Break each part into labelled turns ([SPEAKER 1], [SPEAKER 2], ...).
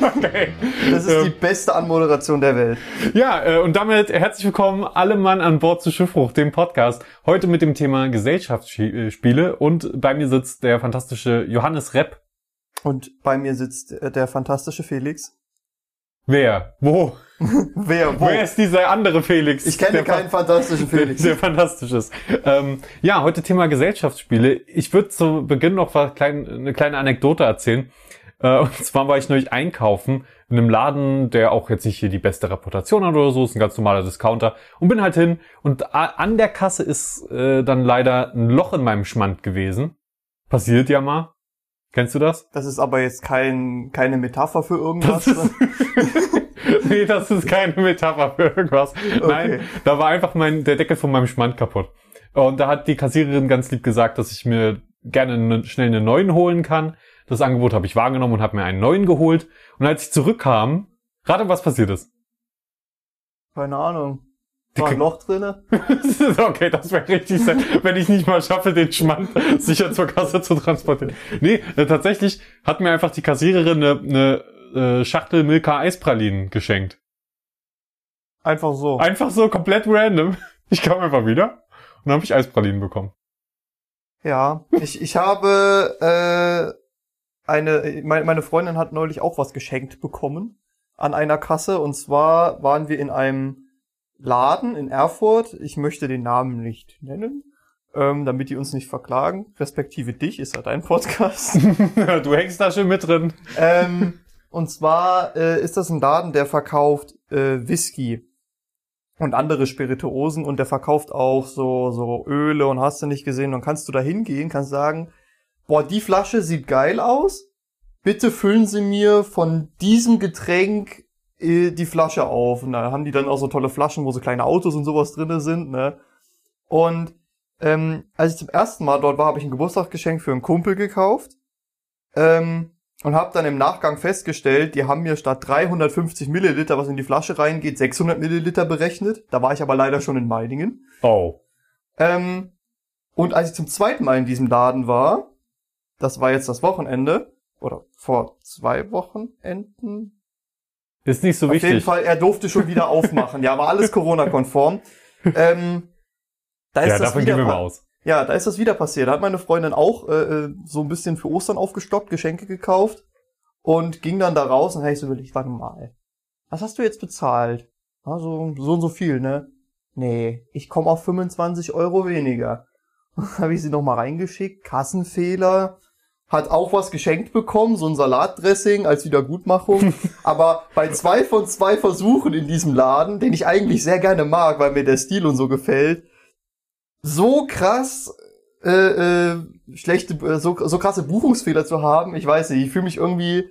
[SPEAKER 1] Okay.
[SPEAKER 2] Das ist die beste Anmoderation der Welt.
[SPEAKER 1] Ja, äh, und damit herzlich willkommen alle Mann an Bord zu Schiffbruch, dem Podcast. Heute mit dem Thema Gesellschaftsspiele und bei mir sitzt der fantastische Johannes Repp.
[SPEAKER 2] Und bei mir sitzt äh, der fantastische Felix.
[SPEAKER 1] Wer? Wo?
[SPEAKER 2] Wer? Wo?
[SPEAKER 1] Wer ist dieser andere Felix?
[SPEAKER 2] Ich kenne
[SPEAKER 1] Der
[SPEAKER 2] keinen fantastischen Felix.
[SPEAKER 1] Sehr fantastisch ist. Ähm, ja, heute Thema Gesellschaftsspiele. Ich würde zu Beginn noch was klein, eine kleine Anekdote erzählen. Äh, und zwar war ich neulich einkaufen in einem Laden, der auch jetzt nicht hier die beste Reputation hat oder so, ist ein ganz normaler Discounter. Und bin halt hin und a- an der Kasse ist äh, dann leider ein Loch in meinem Schmand gewesen. Passiert ja mal. Kennst du das?
[SPEAKER 2] Das ist aber jetzt kein, keine Metapher für irgendwas.
[SPEAKER 1] Nee, das ist keine Metapher für irgendwas. Nein, da war einfach mein, der Deckel von meinem Schmand kaputt. Und da hat die Kassiererin ganz lieb gesagt, dass ich mir gerne ne, schnell einen neuen holen kann. Das Angebot habe ich wahrgenommen und habe mir einen neuen geholt. Und als ich zurückkam, rate, was passiert ist.
[SPEAKER 2] Keine Ahnung.
[SPEAKER 1] Die
[SPEAKER 2] War ein Loch drinne?
[SPEAKER 1] okay, das wäre richtig sein, wenn ich nicht mal schaffe, den Schmand sicher zur Kasse zu transportieren. Nee, äh, tatsächlich hat mir einfach die Kassiererin eine, eine äh, Schachtel Milka Eispralinen geschenkt.
[SPEAKER 2] Einfach so.
[SPEAKER 1] Einfach so komplett random. Ich kam einfach wieder und dann habe ich Eispralinen bekommen.
[SPEAKER 2] Ja. Ich, ich habe äh, eine, meine, meine Freundin hat neulich auch was geschenkt bekommen an einer Kasse. Und zwar waren wir in einem Laden in Erfurt. Ich möchte den Namen nicht nennen, ähm, damit die uns nicht verklagen. Respektive dich, ist ja dein Podcast.
[SPEAKER 1] du hängst da schön mit drin.
[SPEAKER 2] ähm, und zwar äh, ist das ein Laden, der verkauft äh, Whisky und andere Spirituosen und der verkauft auch so so Öle und hast du nicht gesehen. Dann kannst du da hingehen, kannst sagen, boah, die Flasche sieht geil aus. Bitte füllen Sie mir von diesem Getränk äh, die Flasche auf. Und da haben die dann auch so tolle Flaschen, wo so kleine Autos und sowas drinne sind. Ne? Und ähm, als ich zum ersten Mal dort war, habe ich ein Geburtstagsgeschenk für einen Kumpel gekauft. Ähm, und habe dann im Nachgang festgestellt, die haben mir statt 350 Milliliter, was in die Flasche reingeht, 600 Milliliter berechnet. Da war ich aber leider schon in Meiningen.
[SPEAKER 1] Oh.
[SPEAKER 2] Ähm, und als ich zum zweiten Mal in diesem Laden war, das war jetzt das Wochenende, oder vor zwei Wochenenden,
[SPEAKER 1] Ist nicht so
[SPEAKER 2] auf jeden
[SPEAKER 1] wichtig.
[SPEAKER 2] Fall, er durfte schon wieder aufmachen. Ja, war alles Corona-konform. Ähm, da ist
[SPEAKER 1] Ja,
[SPEAKER 2] das
[SPEAKER 1] davon gehen wir mal aus.
[SPEAKER 2] Ja, da ist das wieder passiert. Da hat meine Freundin auch äh, äh, so ein bisschen für Ostern aufgestockt, Geschenke gekauft und ging dann da raus und habe ich so überlegt, warte mal, was hast du jetzt bezahlt? Also so und so viel, ne? Nee, ich komme auf 25 Euro weniger. habe ich sie nochmal reingeschickt, Kassenfehler, hat auch was geschenkt bekommen, so ein Salatdressing als Wiedergutmachung. Aber bei zwei von zwei Versuchen in diesem Laden, den ich eigentlich sehr gerne mag, weil mir der Stil und so gefällt, so krass äh, äh, schlechte, äh, so, so krasse Buchungsfehler zu haben, ich weiß nicht, ich fühle mich irgendwie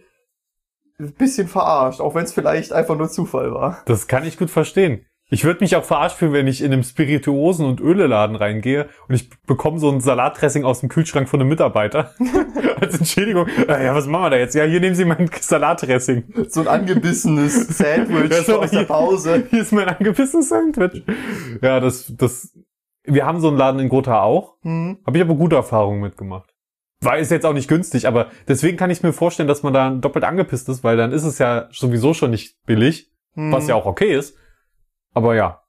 [SPEAKER 2] ein bisschen verarscht, auch wenn es vielleicht einfach nur Zufall war.
[SPEAKER 1] Das kann ich gut verstehen. Ich würde mich auch verarscht fühlen, wenn ich in einem Spirituosen- und Öleladen reingehe und ich bekomme so ein Salatdressing aus dem Kühlschrank von einem Mitarbeiter. Als Entschädigung. Äh, Ja, was machen wir da jetzt? Ja, hier nehmen Sie mein Salatdressing.
[SPEAKER 2] So ein angebissenes Sandwich
[SPEAKER 1] Ja, so
[SPEAKER 2] aus der
[SPEAKER 1] hier-
[SPEAKER 2] Pause.
[SPEAKER 1] Hier ist mein angebissenes Sandwich. Ja, das, das, wir haben so einen Laden in Gotha auch.
[SPEAKER 2] Hm.
[SPEAKER 1] Habe ich aber gute Erfahrungen mitgemacht. War ist jetzt auch nicht günstig, aber deswegen kann ich mir vorstellen, dass man da doppelt angepisst ist, weil dann ist es ja sowieso schon nicht billig,
[SPEAKER 2] Hm.
[SPEAKER 1] was ja auch okay ist. Aber ja,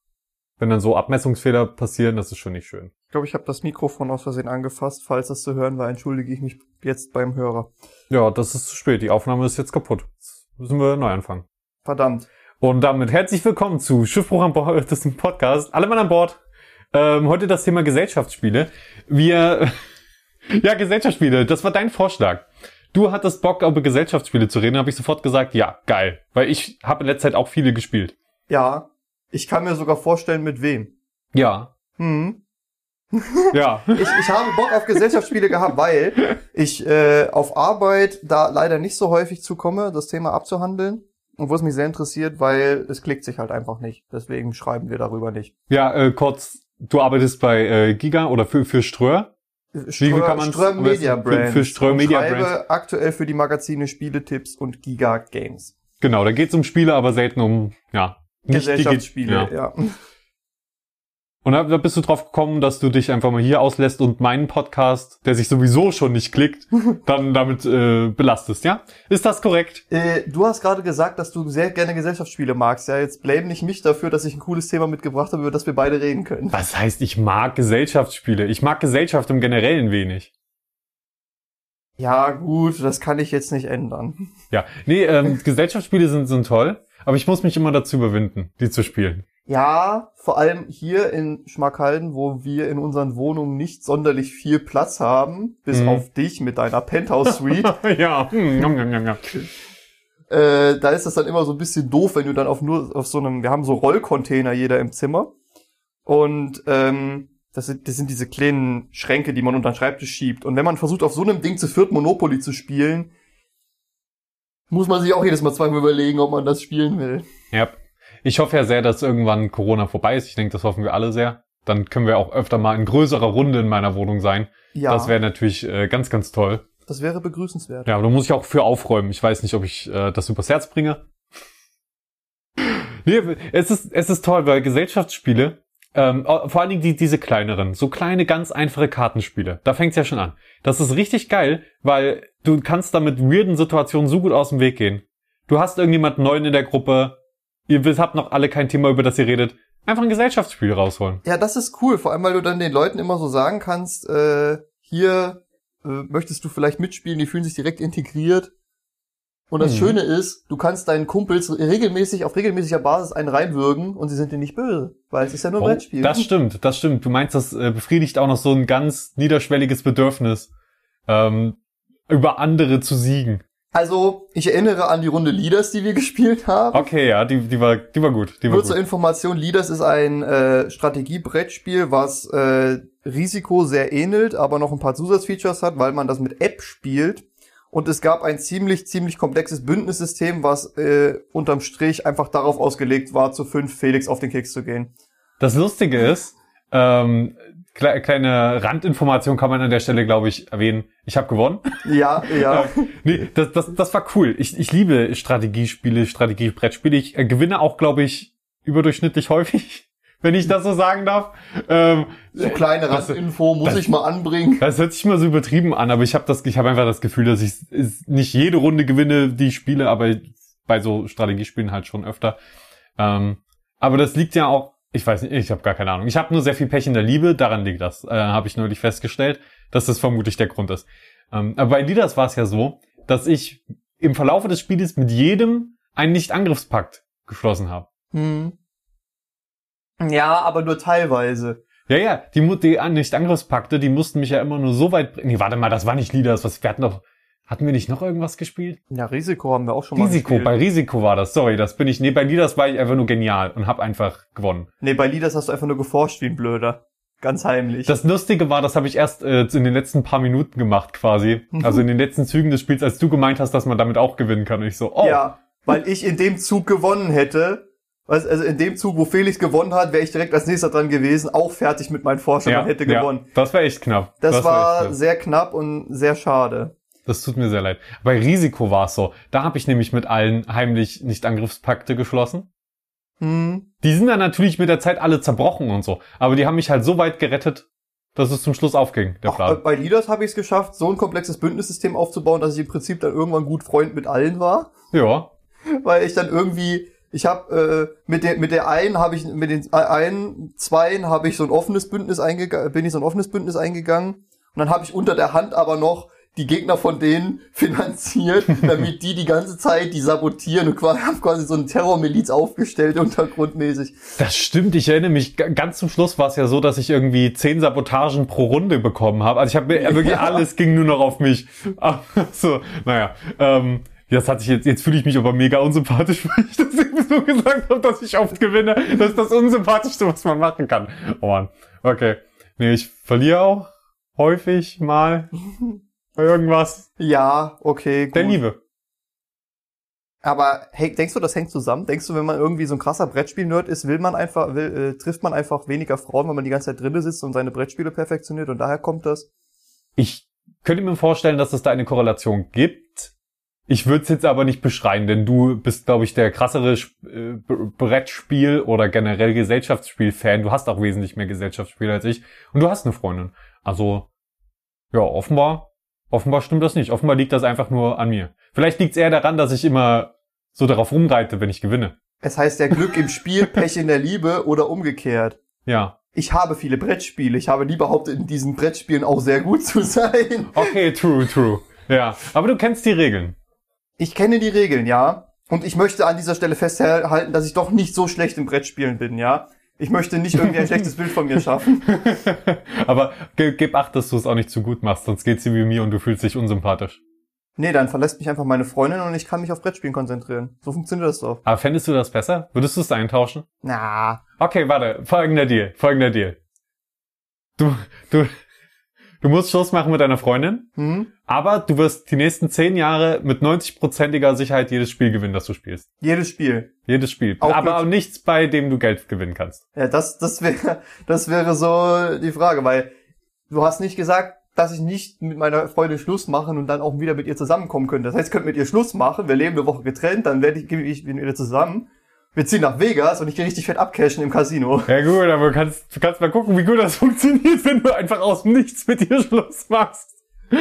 [SPEAKER 1] wenn dann so Abmessungsfehler passieren, das ist schon nicht schön.
[SPEAKER 2] Ich glaube, ich habe das Mikrofon aus Versehen angefasst. Falls das zu hören war, entschuldige ich mich jetzt beim Hörer.
[SPEAKER 1] Ja, das ist zu spät. Die Aufnahme ist jetzt kaputt. Jetzt müssen wir neu anfangen.
[SPEAKER 2] Verdammt.
[SPEAKER 1] Und damit herzlich willkommen zu Schiffbruch an Bord, das ist ein Podcast. Alle Mann an Bord. Ähm, heute das Thema Gesellschaftsspiele. Wir, ja, Gesellschaftsspiele, das war dein Vorschlag. Du hattest Bock, über Gesellschaftsspiele zu reden, habe ich sofort gesagt, ja, geil. Weil ich habe in letzter Zeit auch viele gespielt.
[SPEAKER 2] Ja, ich kann mir sogar vorstellen, mit wem.
[SPEAKER 1] Ja,
[SPEAKER 2] Hm.
[SPEAKER 1] ja.
[SPEAKER 2] Ich, ich habe Bock auf Gesellschaftsspiele gehabt, weil ich äh, auf Arbeit da leider nicht so häufig zukomme, das Thema abzuhandeln. Und wo es mich sehr interessiert, weil es klickt sich halt einfach nicht. Deswegen schreiben wir darüber nicht.
[SPEAKER 1] Ja, äh, kurz, du arbeitest bei äh, Giga oder für, für Ströer?
[SPEAKER 2] Ström,
[SPEAKER 1] kann man's besten
[SPEAKER 2] Media
[SPEAKER 1] für-
[SPEAKER 2] Brands.
[SPEAKER 1] für Ström
[SPEAKER 2] Und
[SPEAKER 1] Media
[SPEAKER 2] schreibe
[SPEAKER 1] Brands?
[SPEAKER 2] aktuell für die Magazine Spieletipps und Giga Games.
[SPEAKER 1] Genau, da geht's um Spiele, aber selten um, ja,
[SPEAKER 2] Gesellschaftsspiele,
[SPEAKER 1] ja.
[SPEAKER 2] ja.
[SPEAKER 1] Und da, bist du drauf gekommen, dass du dich einfach mal hier auslässt und meinen Podcast, der sich sowieso schon nicht klickt, dann damit äh, belastest, ja? Ist das korrekt?
[SPEAKER 2] Äh, du hast gerade gesagt, dass du sehr gerne Gesellschaftsspiele magst. Ja, jetzt blame nicht mich dafür, dass ich ein cooles Thema mitgebracht habe, über das wir beide reden können.
[SPEAKER 1] Was heißt, ich mag Gesellschaftsspiele? Ich mag Gesellschaft im Generellen wenig.
[SPEAKER 2] Ja, gut, das kann ich jetzt nicht ändern.
[SPEAKER 1] Ja, nee, ähm, Gesellschaftsspiele sind, sind toll, aber ich muss mich immer dazu überwinden, die zu spielen.
[SPEAKER 2] Ja, vor allem hier in Schmackhalden, wo wir in unseren Wohnungen nicht sonderlich viel Platz haben, bis
[SPEAKER 1] Mhm.
[SPEAKER 2] auf dich mit deiner Penthouse-Suite.
[SPEAKER 1] ja, hm,
[SPEAKER 2] äh, da ist das dann immer so ein bisschen doof, wenn du dann auf nur auf so einem, wir haben so Rollcontainer jeder im Zimmer. Und ähm, das sind, das sind diese kleinen Schränke, die man unter den Schreibtisch schiebt. Und wenn man versucht, auf so einem Ding zu viert Monopoly zu spielen, muss man sich auch jedes Mal zweimal überlegen, ob man das spielen will.
[SPEAKER 1] Ja. Ich hoffe ja sehr, dass irgendwann Corona vorbei ist. Ich denke, das hoffen wir alle sehr. Dann können wir auch öfter mal in größerer Runde in meiner Wohnung sein.
[SPEAKER 2] Ja,
[SPEAKER 1] Das wäre natürlich äh, ganz, ganz toll.
[SPEAKER 2] das wäre begrüßenswert.
[SPEAKER 1] Ja, aber da muss ich auch für aufräumen. Ich weiß nicht, ob ich äh, das übers Herz bringe. Nee, es ist, es ist toll, weil Gesellschaftsspiele, ähm, vor allen Dingen die, diese kleineren, so kleine, ganz einfache Kartenspiele, da fängt's ja schon an. Das ist richtig geil, weil du kannst da mit weirden Situationen so gut aus dem Weg gehen. Du hast irgendjemand neuen in der Gruppe, ihr wisst- habt noch alle kein Thema, über das ihr redet. Einfach ein Gesellschaftsspiel rausholen.
[SPEAKER 2] Ja, das ist cool, vor allem weil du dann den Leuten immer so sagen kannst, äh, hier äh, möchtest du vielleicht mitspielen, die fühlen sich direkt integriert. Und das
[SPEAKER 1] Mhm.
[SPEAKER 2] Schöne ist, du kannst deinen Kumpels regelmäßig auf regelmäßiger Basis einen reinwürgen und sie sind dir nicht böse, weil es ist ja nur ein
[SPEAKER 1] Oh,
[SPEAKER 2] Brettspiel.
[SPEAKER 1] das stimmt, das stimmt. Du meinst, das äh, befriedigt auch noch so ein ganz niederschwelliges Bedürfnis, ähm, über andere zu siegen.
[SPEAKER 2] Also, ich erinnere an die Runde Leaders, die wir gespielt haben.
[SPEAKER 1] Okay, ja, die, die war, die war gut. Die war
[SPEAKER 2] Nur zur
[SPEAKER 1] gut.
[SPEAKER 2] Information, Leaders ist ein äh, Strategiebrettspiel, was äh, Risiko sehr ähnelt, aber noch ein paar Zusatzfeatures hat, weil man das mit App spielt. Und es gab ein ziemlich, ziemlich komplexes Bündnissystem, was äh, unterm Strich einfach darauf ausgelegt war, zu fünf Felix auf den Keks zu gehen.
[SPEAKER 1] Das Lustige ist, ähm, kle kleine Randinformation kann man an der Stelle, glaube ich, erwähnen. Ich habe gewonnen.
[SPEAKER 2] Ja, ja.
[SPEAKER 1] nee, das, das, das war cool. Ich, ich liebe Strategiespiele, Strategiebrettspiele. Ich äh, gewinne auch, glaube ich, überdurchschnittlich häufig, wenn ich das so sagen darf. Ähm,
[SPEAKER 2] So kleine Randinfo muss
[SPEAKER 1] das-
[SPEAKER 2] ich mal anbringen.
[SPEAKER 1] Das hört sich mal so übertrieben an, aber ich habe das, ich habe einfach das Gefühl, dass ich nicht jede Runde gewinne, die ich spiele, aber bei so Strategiespielen halt schon öfter. Ähm, aber das liegt ja auch, ich weiß nicht, ich habe gar keine Ahnung. Ich habe nur sehr viel Pech in der Liebe, daran liegt das, äh, habe ich neulich festgestellt, dass das vermutlich der Grund ist. Ähm, aber bei Leaders war es ja so, dass ich im Verlaufe des Spieles mit jedem einen Nicht-Angriffspakt geschlossen habe.
[SPEAKER 2] Hm. Ja, aber nur teilweise.
[SPEAKER 1] Ja, ja, die, die Nicht-Angriffspakte, die mussten mich ja immer nur so weit bringen. Nee, warte mal, das war nicht Leaders, was, wir hatten doch, hatten wir nicht noch irgendwas gespielt?
[SPEAKER 2] Ja, Risiko haben wir auch schon mal
[SPEAKER 1] Risiko,
[SPEAKER 2] gespielt.
[SPEAKER 1] bei Risiko war das, sorry, das bin ich, nee, bei Leaders war ich einfach nur genial und hab einfach gewonnen.
[SPEAKER 2] Nee, bei Leaders hast du einfach nur geforscht wie ein Blöder. Ganz heimlich.
[SPEAKER 1] Das Lustige war, das habe ich erst äh, in den letzten paar Minuten gemacht quasi.
[SPEAKER 2] Mhm.
[SPEAKER 1] Also in den letzten Zügen des Spiels, als du gemeint hast, dass man damit auch gewinnen kann. Und ich so, oh,
[SPEAKER 2] Ja, weil ich in dem Zug gewonnen hätte. Also in dem Zug, wo Felix gewonnen hat, wäre ich direkt als nächster dran gewesen, auch fertig mit meinen Forschungen
[SPEAKER 1] ja,
[SPEAKER 2] und hätte
[SPEAKER 1] ja,
[SPEAKER 2] gewonnen.
[SPEAKER 1] Das war echt knapp.
[SPEAKER 2] Das, war
[SPEAKER 1] echt knapp.
[SPEAKER 2] sehr knapp und sehr schade.
[SPEAKER 1] Das tut mir sehr leid. Bei Risiko war es so. Da habe ich nämlich mit allen heimlich Nicht-Angriffspakte geschlossen.
[SPEAKER 2] Hm.
[SPEAKER 1] Die sind dann natürlich mit der Zeit alle zerbrochen und so. Aber die haben mich halt so weit gerettet, dass es zum Schluss aufging, der Plan.
[SPEAKER 2] bei Leaders habe ich es geschafft, so ein komplexes Bündnissystem aufzubauen, dass ich im Prinzip dann irgendwann gut Freund mit allen war.
[SPEAKER 1] Ja.
[SPEAKER 2] weil ich dann irgendwie ich habe äh, mit der mit der einen habe ich mit den äh, einen zweien habe ich so ein offenes Bündnis eingegangen bin ich so ein offenes Bündnis eingegangen und dann habe ich unter der Hand aber noch die Gegner von denen finanziert, damit die die ganze Zeit die sabotieren und quasi, haben quasi so eine Terrormiliz aufgestellt untergrundmäßig.
[SPEAKER 1] Das stimmt, ich erinnere mich, ganz zum Schluss war es ja so, dass ich irgendwie zehn Sabotagen pro Runde bekommen habe. Also ich habe mir wirklich
[SPEAKER 2] Ja.
[SPEAKER 1] alles ging nur noch auf mich. So, naja. Ähm, das hat sich jetzt, jetzt fühle ich mich aber mega unsympathisch, weil ich das eben so gesagt habe, dass ich oft gewinne. Das ist das Unsympathischste, was man machen kann. Oh Mann. Okay. Nee, ich verliere auch häufig mal bei irgendwas.
[SPEAKER 2] Ja, okay, gut.
[SPEAKER 1] Der Liebe.
[SPEAKER 2] Aber hey, denkst du, das hängt zusammen? Denkst du, wenn man irgendwie so ein krasser Brettspiel-Nerd ist, will man einfach, will, äh, trifft man einfach weniger Frauen, weil man die ganze Zeit drinnen sitzt und seine Brettspiele perfektioniert und daher kommt das?
[SPEAKER 1] Ich könnte mir vorstellen, dass es da eine Korrelation gibt. Ich würde es jetzt aber nicht beschreien, denn du bist, glaube ich, der krassere äh, Brettspiel oder generell Gesellschaftsspiel-Fan. Du hast auch wesentlich mehr Gesellschaftsspiele als ich. Und du hast eine Freundin. Also, ja, offenbar, offenbar stimmt das nicht. Offenbar liegt das einfach nur an mir. Vielleicht liegt es eher daran, dass ich immer so darauf rumreite, wenn ich gewinne.
[SPEAKER 2] Es heißt ja Glück im Spiel, Pech in der Liebe oder umgekehrt.
[SPEAKER 1] Ja.
[SPEAKER 2] Ich habe viele Brettspiele. Ich habe nie behauptet, in diesen Brettspielen auch sehr gut zu sein.
[SPEAKER 1] Okay, true, true. Ja. Aber du kennst die Regeln.
[SPEAKER 2] Ich kenne die Regeln, ja. Und ich möchte an dieser Stelle festhalten, dass ich doch nicht so schlecht im Brettspielen bin, ja. Ich möchte nicht irgendwie ein schlechtes Bild von mir schaffen.
[SPEAKER 1] Aber ge gib acht, dass du es auch nicht zu gut machst, sonst geht's dir wie mir und du fühlst dich unsympathisch.
[SPEAKER 2] Nee, dann verlässt mich einfach meine Freundin und ich kann mich auf Brettspielen konzentrieren. So funktioniert das doch.
[SPEAKER 1] Aber fändest du das besser? Würdest du es eintauschen?
[SPEAKER 2] Na,
[SPEAKER 1] Okay, warte. Folgender Deal. Folgender Deal. Du, du, du musst Schluss machen mit deiner Freundin,
[SPEAKER 2] hm?
[SPEAKER 1] aber du wirst die nächsten zehn Jahre mit 90%iger Sicherheit jedes Spiel gewinnen, das du spielst.
[SPEAKER 2] Jedes Spiel.
[SPEAKER 1] Jedes Spiel.
[SPEAKER 2] Auch
[SPEAKER 1] aber
[SPEAKER 2] Glück-
[SPEAKER 1] nichts, bei dem du Geld gewinnen kannst.
[SPEAKER 2] Ja, das, das wäre, das wäre so die Frage, weil du hast nicht gesagt, dass ich nicht mit meiner Freundin Schluss machen und dann auch wieder mit ihr zusammenkommen könnte. Das heißt, ich könnte mit ihr Schluss machen, wir leben eine Woche getrennt, dann werde ich, gebe ich mit ihr zusammen. Wir ziehen nach Vegas und ich gehe richtig fett abcashen im Casino.
[SPEAKER 1] Ja gut, aber du kannst, du kannst mal gucken, wie gut das funktioniert, wenn du einfach aus dem Nichts mit ihr Schluss machst.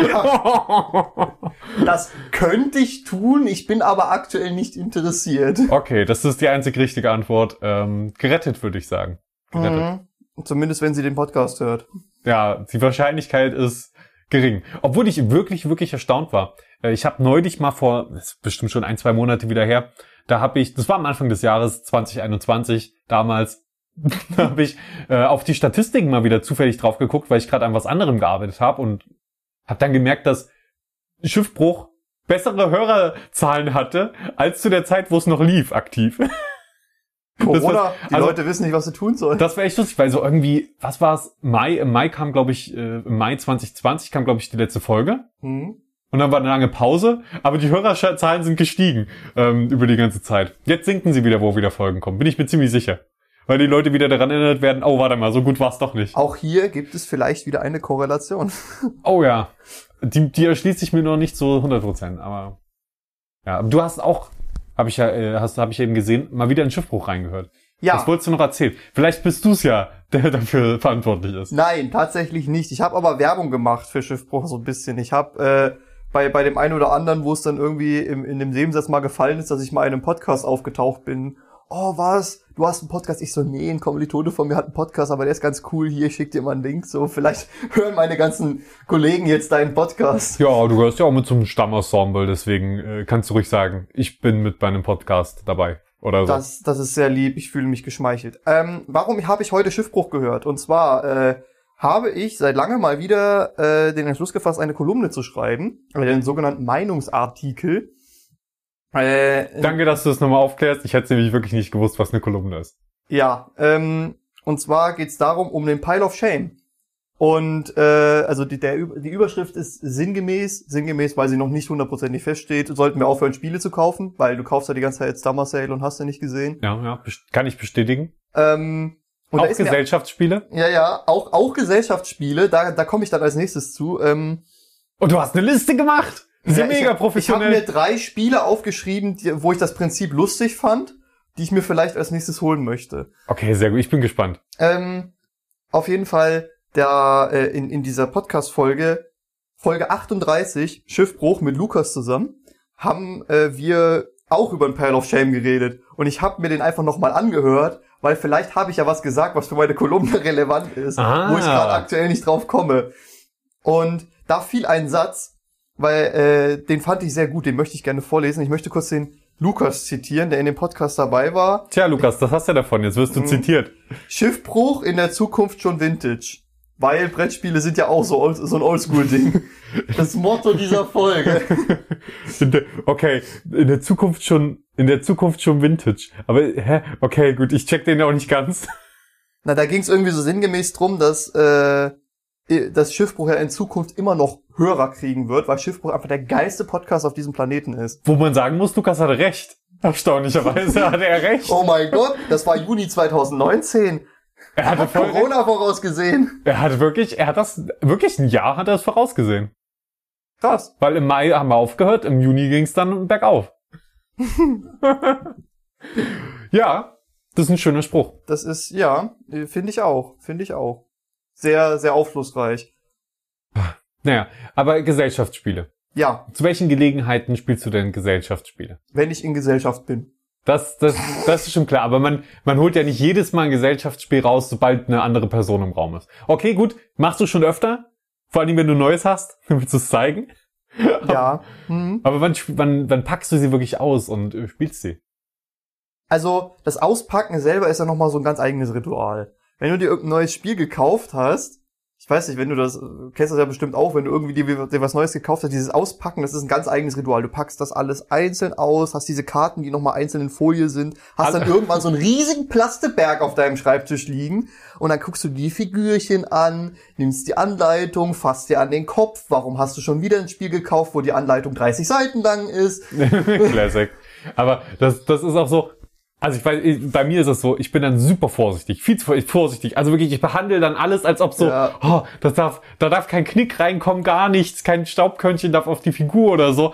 [SPEAKER 2] Das könnte ich tun, ich bin aber aktuell nicht interessiert.
[SPEAKER 1] okay, das ist die einzig richtige Antwort. Ähm, gerettet, würde ich sagen. Gerettet.
[SPEAKER 2] Mhm. Zumindest wenn sie den Podcast hört.
[SPEAKER 1] ja, die Wahrscheinlichkeit ist gering. Obwohl ich wirklich, wirklich erstaunt war. Äh, Ich habe neulich mal vor, das ist bestimmt schon ein, zwei Monate wieder her, da habe ich, das war am Anfang des Jahres 2021, damals, da habe ich äh, auf die Statistiken mal wieder zufällig drauf geguckt, weil ich gerade an was anderem gearbeitet habe und habe dann gemerkt, dass Schiffbruch bessere Hörerzahlen hatte, als zu der Zeit, wo es noch lief, aktiv.
[SPEAKER 2] Corona,
[SPEAKER 1] war-
[SPEAKER 2] die
[SPEAKER 1] also-
[SPEAKER 2] Leute wissen nicht, was sie tun sollen.
[SPEAKER 1] Das war echt lustig, weil so irgendwie, was war es? Mai, im Mai kam, glaube ich, äh, im Mai 2020 kam, glaube ich, die letzte Folge.
[SPEAKER 2] Hm?
[SPEAKER 1] Und dann war eine lange Pause, aber die Hörerzahlen sind gestiegen ähm, über die ganze Zeit. Jetzt sinken sie wieder, wo wieder Folgen kommen. Bin ich mir ziemlich sicher. Weil die Leute wieder daran erinnert werden, oh, warte mal, so gut war's doch nicht.
[SPEAKER 2] Auch hier gibt es vielleicht wieder eine Korrelation.
[SPEAKER 1] Oh ja. Die, die erschließt sich mir noch nicht so 100%, aber ja, du hast auch, habe ich ja, äh, hast, habe ich eben gesehen, mal wieder in Schiffbruch reingehört.
[SPEAKER 2] Ja,
[SPEAKER 1] Das wolltest du noch erzählen. Vielleicht bist du's ja, der dafür verantwortlich ist.
[SPEAKER 2] nein, tatsächlich nicht. Ich habe aber Werbung gemacht für Schiffbruch so ein bisschen. Ich habe äh, bei, bei dem einen oder anderen, wo es dann irgendwie im, in dem Nebensatz mal gefallen ist, dass ich mal in einem Podcast aufgetaucht bin. Oh, was? Du hast einen Podcast? Ich so, nee, ein Kommilitone von mir hat einen Podcast, aber der ist ganz cool. Hier, ich schick dir mal einen Link. So, vielleicht hören meine ganzen Kollegen jetzt deinen Podcast.
[SPEAKER 1] Ja, du gehörst ja auch mit zum Stammensemble, deswegen äh, kannst du ruhig sagen, ich bin mit bei einem Podcast dabei. Oder so.
[SPEAKER 2] Das, das ist sehr lieb, ich fühle mich geschmeichelt. Ähm, warum habe ich heute Schiffbruch gehört? Und zwar äh, habe ich seit langem mal wieder äh, den Entschluss gefasst, eine Kolumne zu schreiben, äh, den sogenannten Meinungsartikel. Äh,
[SPEAKER 1] Danke, dass du das nochmal aufklärst. Ich hätte nämlich wirklich nicht gewusst, was eine Kolumne ist.
[SPEAKER 2] Ja, ähm, und zwar geht's darum, um den Pile of Shame. Und äh, also die, der, die Überschrift ist sinngemäß, sinngemäß, weil sie noch nicht hundertprozentig feststeht, sollten wir aufhören, Spiele zu kaufen, weil du kaufst ja die ganze Zeit Summer Sale und hast ja nicht gesehen.
[SPEAKER 1] Ja, ja, kann ich bestätigen.
[SPEAKER 2] Ähm, und da
[SPEAKER 1] auch
[SPEAKER 2] ist mir
[SPEAKER 1] Gesellschaftsspiele.
[SPEAKER 2] Ja, ja, auch, auch Gesellschaftsspiele, da, da komme ich dann als nächstes zu. Ähm,
[SPEAKER 1] Und du hast eine Liste gemacht. Ist ja,
[SPEAKER 2] ich
[SPEAKER 1] mega
[SPEAKER 2] hab- Ich habe
[SPEAKER 1] professionell.
[SPEAKER 2] mir drei Spiele aufgeschrieben, die, wo ich das Prinzip lustig fand, die ich mir vielleicht als nächstes holen möchte.
[SPEAKER 1] okay, sehr gut. Ich bin gespannt.
[SPEAKER 2] Ähm, auf jeden Fall, der, äh, in, in dieser Podcast-Folge, Folge 38, Schiffbruch mit Lukas zusammen, haben äh, wir auch über den Pile of Shame geredet. Und ich habe mir den einfach nochmal angehört, weil vielleicht habe ich ja was gesagt, was für meine Kolumne relevant ist,
[SPEAKER 1] Ah.
[SPEAKER 2] wo ich gerade aktuell nicht drauf komme. Und da fiel ein Satz, weil äh, den fand ich sehr gut, den möchte ich gerne vorlesen. Ich möchte kurz den Lukas zitieren, der in dem Podcast dabei war.
[SPEAKER 1] Tja, Lukas, das hast du davon. Jetzt wirst du
[SPEAKER 2] Mhm.
[SPEAKER 1] zitiert.
[SPEAKER 2] Schiffbruch in der Zukunft schon Vintage. Weil Brettspiele sind ja auch so, old, so ein Oldschool-Ding. Das Motto dieser Folge.
[SPEAKER 1] Okay, in der Zukunft schon, in der Zukunft schon Vintage. Aber, hä? Okay, gut, ich check den auch nicht ganz.
[SPEAKER 2] Na, da ging es irgendwie so sinngemäß drum, dass äh, das Schiffbruch ja in Zukunft immer noch Hörer kriegen wird, weil Schiffbruch einfach der geilste Podcast auf diesem Planeten ist.
[SPEAKER 1] Wo man sagen muss, Lukas hatte recht. Erstaunlicherweise hatte er recht.
[SPEAKER 2] Oh mein Gott, das war Juni 2019.
[SPEAKER 1] Er hatte
[SPEAKER 2] Hat. Corona vorausgesehen.
[SPEAKER 1] Er hat wirklich, er hat das, wirklich ein Jahr hat er es vorausgesehen.
[SPEAKER 2] Krass.
[SPEAKER 1] Weil im Mai haben wir aufgehört, im Juni ging es dann bergauf. ja, das ist ein schöner Spruch.
[SPEAKER 2] Das ist, ja, finde ich auch. Finde ich auch. Sehr, sehr aufschlussreich.
[SPEAKER 1] Naja, aber Gesellschaftsspiele.
[SPEAKER 2] Ja,
[SPEAKER 1] Zu welchen Gelegenheiten spielst du denn Gesellschaftsspiele?
[SPEAKER 2] wenn ich in Gesellschaft bin.
[SPEAKER 1] Das, das, das ist schon klar, aber man, man holt ja nicht jedes Mal ein Gesellschaftsspiel raus, sobald eine andere Person im Raum ist. Okay, gut, machst du schon öfter? Vor allem, wenn du Neues hast, willst du es zeigen?
[SPEAKER 2] Ja. Hm.
[SPEAKER 1] Aber wann, wann, wann packst du sie wirklich aus und äh, spielst sie?
[SPEAKER 2] Also, das Auspacken selber ist ja nochmal so ein ganz eigenes Ritual. Wenn du dir irgendein neues Spiel gekauft hast, ich weiß nicht, wenn du das, du kennst das ja bestimmt auch, wenn du irgendwie dir, dir was Neues gekauft hast, dieses Auspacken, das ist ein ganz eigenes Ritual. Du packst das alles einzeln aus, hast diese Karten, die nochmal einzeln in Folie sind, hast dann irgendwann so einen riesigen Plastikberg auf deinem Schreibtisch liegen und dann guckst du die Figürchen an, nimmst die Anleitung, fasst dir an den Kopf, warum hast du schon wieder ein Spiel gekauft, wo die Anleitung 30 Seiten lang ist?
[SPEAKER 1] Classic. Aber das, das ist auch so, also ich weiß, bei mir ist es so, ich bin dann super vorsichtig, viel zu vorsichtig. Also wirklich, ich behandle dann alles, als ob so,
[SPEAKER 2] Ja.
[SPEAKER 1] oh, das darf, da darf kein Knick reinkommen, gar nichts, kein Staubkörnchen darf auf die Figur oder so.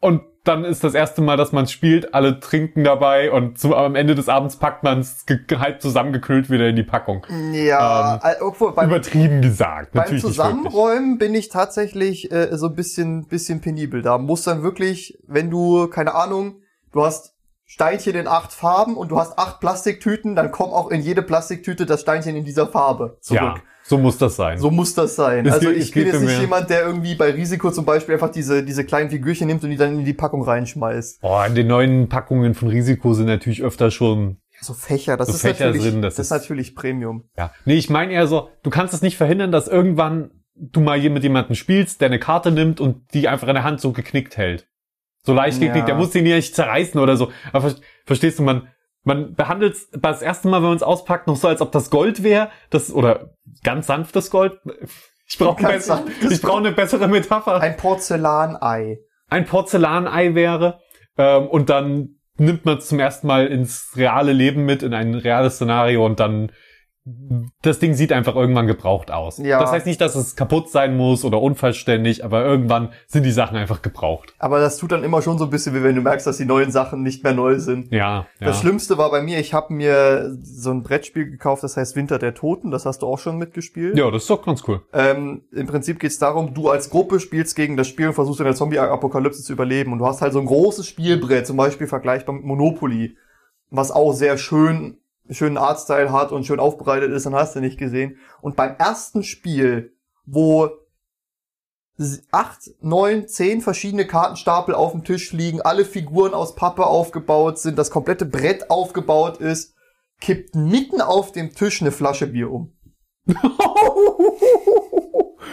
[SPEAKER 1] Und dann ist das erste Mal, dass man spielt, alle trinken dabei und zum, am Ende des Abends packt man es halb zusammengekühlt wieder in die Packung.
[SPEAKER 2] Ja, äh, obwohl beim,
[SPEAKER 1] Übertrieben gesagt,
[SPEAKER 2] beim. Zusammenräumen bin ich tatsächlich äh, so ein bisschen, bisschen penibel. Da muss dann wirklich, wenn du, keine Ahnung, du hast Steinchen in acht Farben und du hast acht Plastiktüten, dann kommt auch in jede Plastiktüte das Steinchen in dieser Farbe zurück.
[SPEAKER 1] Ja, so muss das sein.
[SPEAKER 2] So muss das sein.
[SPEAKER 1] Es
[SPEAKER 2] also
[SPEAKER 1] geht-
[SPEAKER 2] ich bin jetzt nicht
[SPEAKER 1] mir-
[SPEAKER 2] jemand, der irgendwie bei Risiko zum Beispiel einfach diese, diese kleinen Figürchen nimmt und die dann in die Packung reinschmeißt.
[SPEAKER 1] Oh, in den neuen Packungen von Risiko sind natürlich öfter schon
[SPEAKER 2] So Fächer, das
[SPEAKER 1] So
[SPEAKER 2] ist
[SPEAKER 1] Fächer
[SPEAKER 2] natürlich,
[SPEAKER 1] drin,
[SPEAKER 2] das,
[SPEAKER 1] das
[SPEAKER 2] ist
[SPEAKER 1] ist-
[SPEAKER 2] natürlich Premium.
[SPEAKER 1] Ja. Nee, ich meine eher so, du kannst es nicht verhindern, dass irgendwann du mal hier mit jemandem spielst, der eine Karte nimmt und die einfach in der Hand so geknickt hält. So leicht
[SPEAKER 2] Ja.
[SPEAKER 1] geknickt, der muss die nicht zerreißen oder so. Aber ver- verstehst du, man, man behandelt das erste Mal, wenn man es auspackt, noch so, als ob das Gold wäre, das, oder ganz sanftes Gold. Ich brauche brauche eine bessere Metapher.
[SPEAKER 2] Ein Porzellanei.
[SPEAKER 1] Ein Porzellanei wäre, ähm, und dann nimmt man es zum ersten Mal ins reale Leben mit, in ein reales Szenario und dann das Ding sieht einfach irgendwann gebraucht aus.
[SPEAKER 2] Ja.
[SPEAKER 1] Das heißt nicht, dass es kaputt sein muss oder unvollständig, aber irgendwann sind die Sachen einfach gebraucht.
[SPEAKER 2] Aber das tut dann immer schon so ein bisschen, wie wenn du merkst, dass die neuen Sachen nicht mehr neu sind.
[SPEAKER 1] Ja, ja.
[SPEAKER 2] Das Schlimmste war bei mir, ich habe mir so ein Brettspiel gekauft, das heißt Winter der Toten. Das hast du auch schon mitgespielt.
[SPEAKER 1] ja, das ist doch ganz cool.
[SPEAKER 2] Ähm, Im Prinzip geht's darum, du als Gruppe spielst gegen das Spiel und versuchst in der Zombie-Apokalypse zu überleben. Und du hast halt so ein großes Spielbrett, zum Beispiel vergleichbar mit Monopoly, was auch sehr schön schönen Artstyle hat und schön aufbereitet ist, dann hast du nicht gesehen. Und beim ersten Spiel, wo acht, neun, zehn verschiedene Kartenstapel auf dem Tisch liegen, alle Figuren aus Pappe aufgebaut sind, das komplette Brett aufgebaut ist, kippt mitten auf dem Tisch eine Flasche Bier um.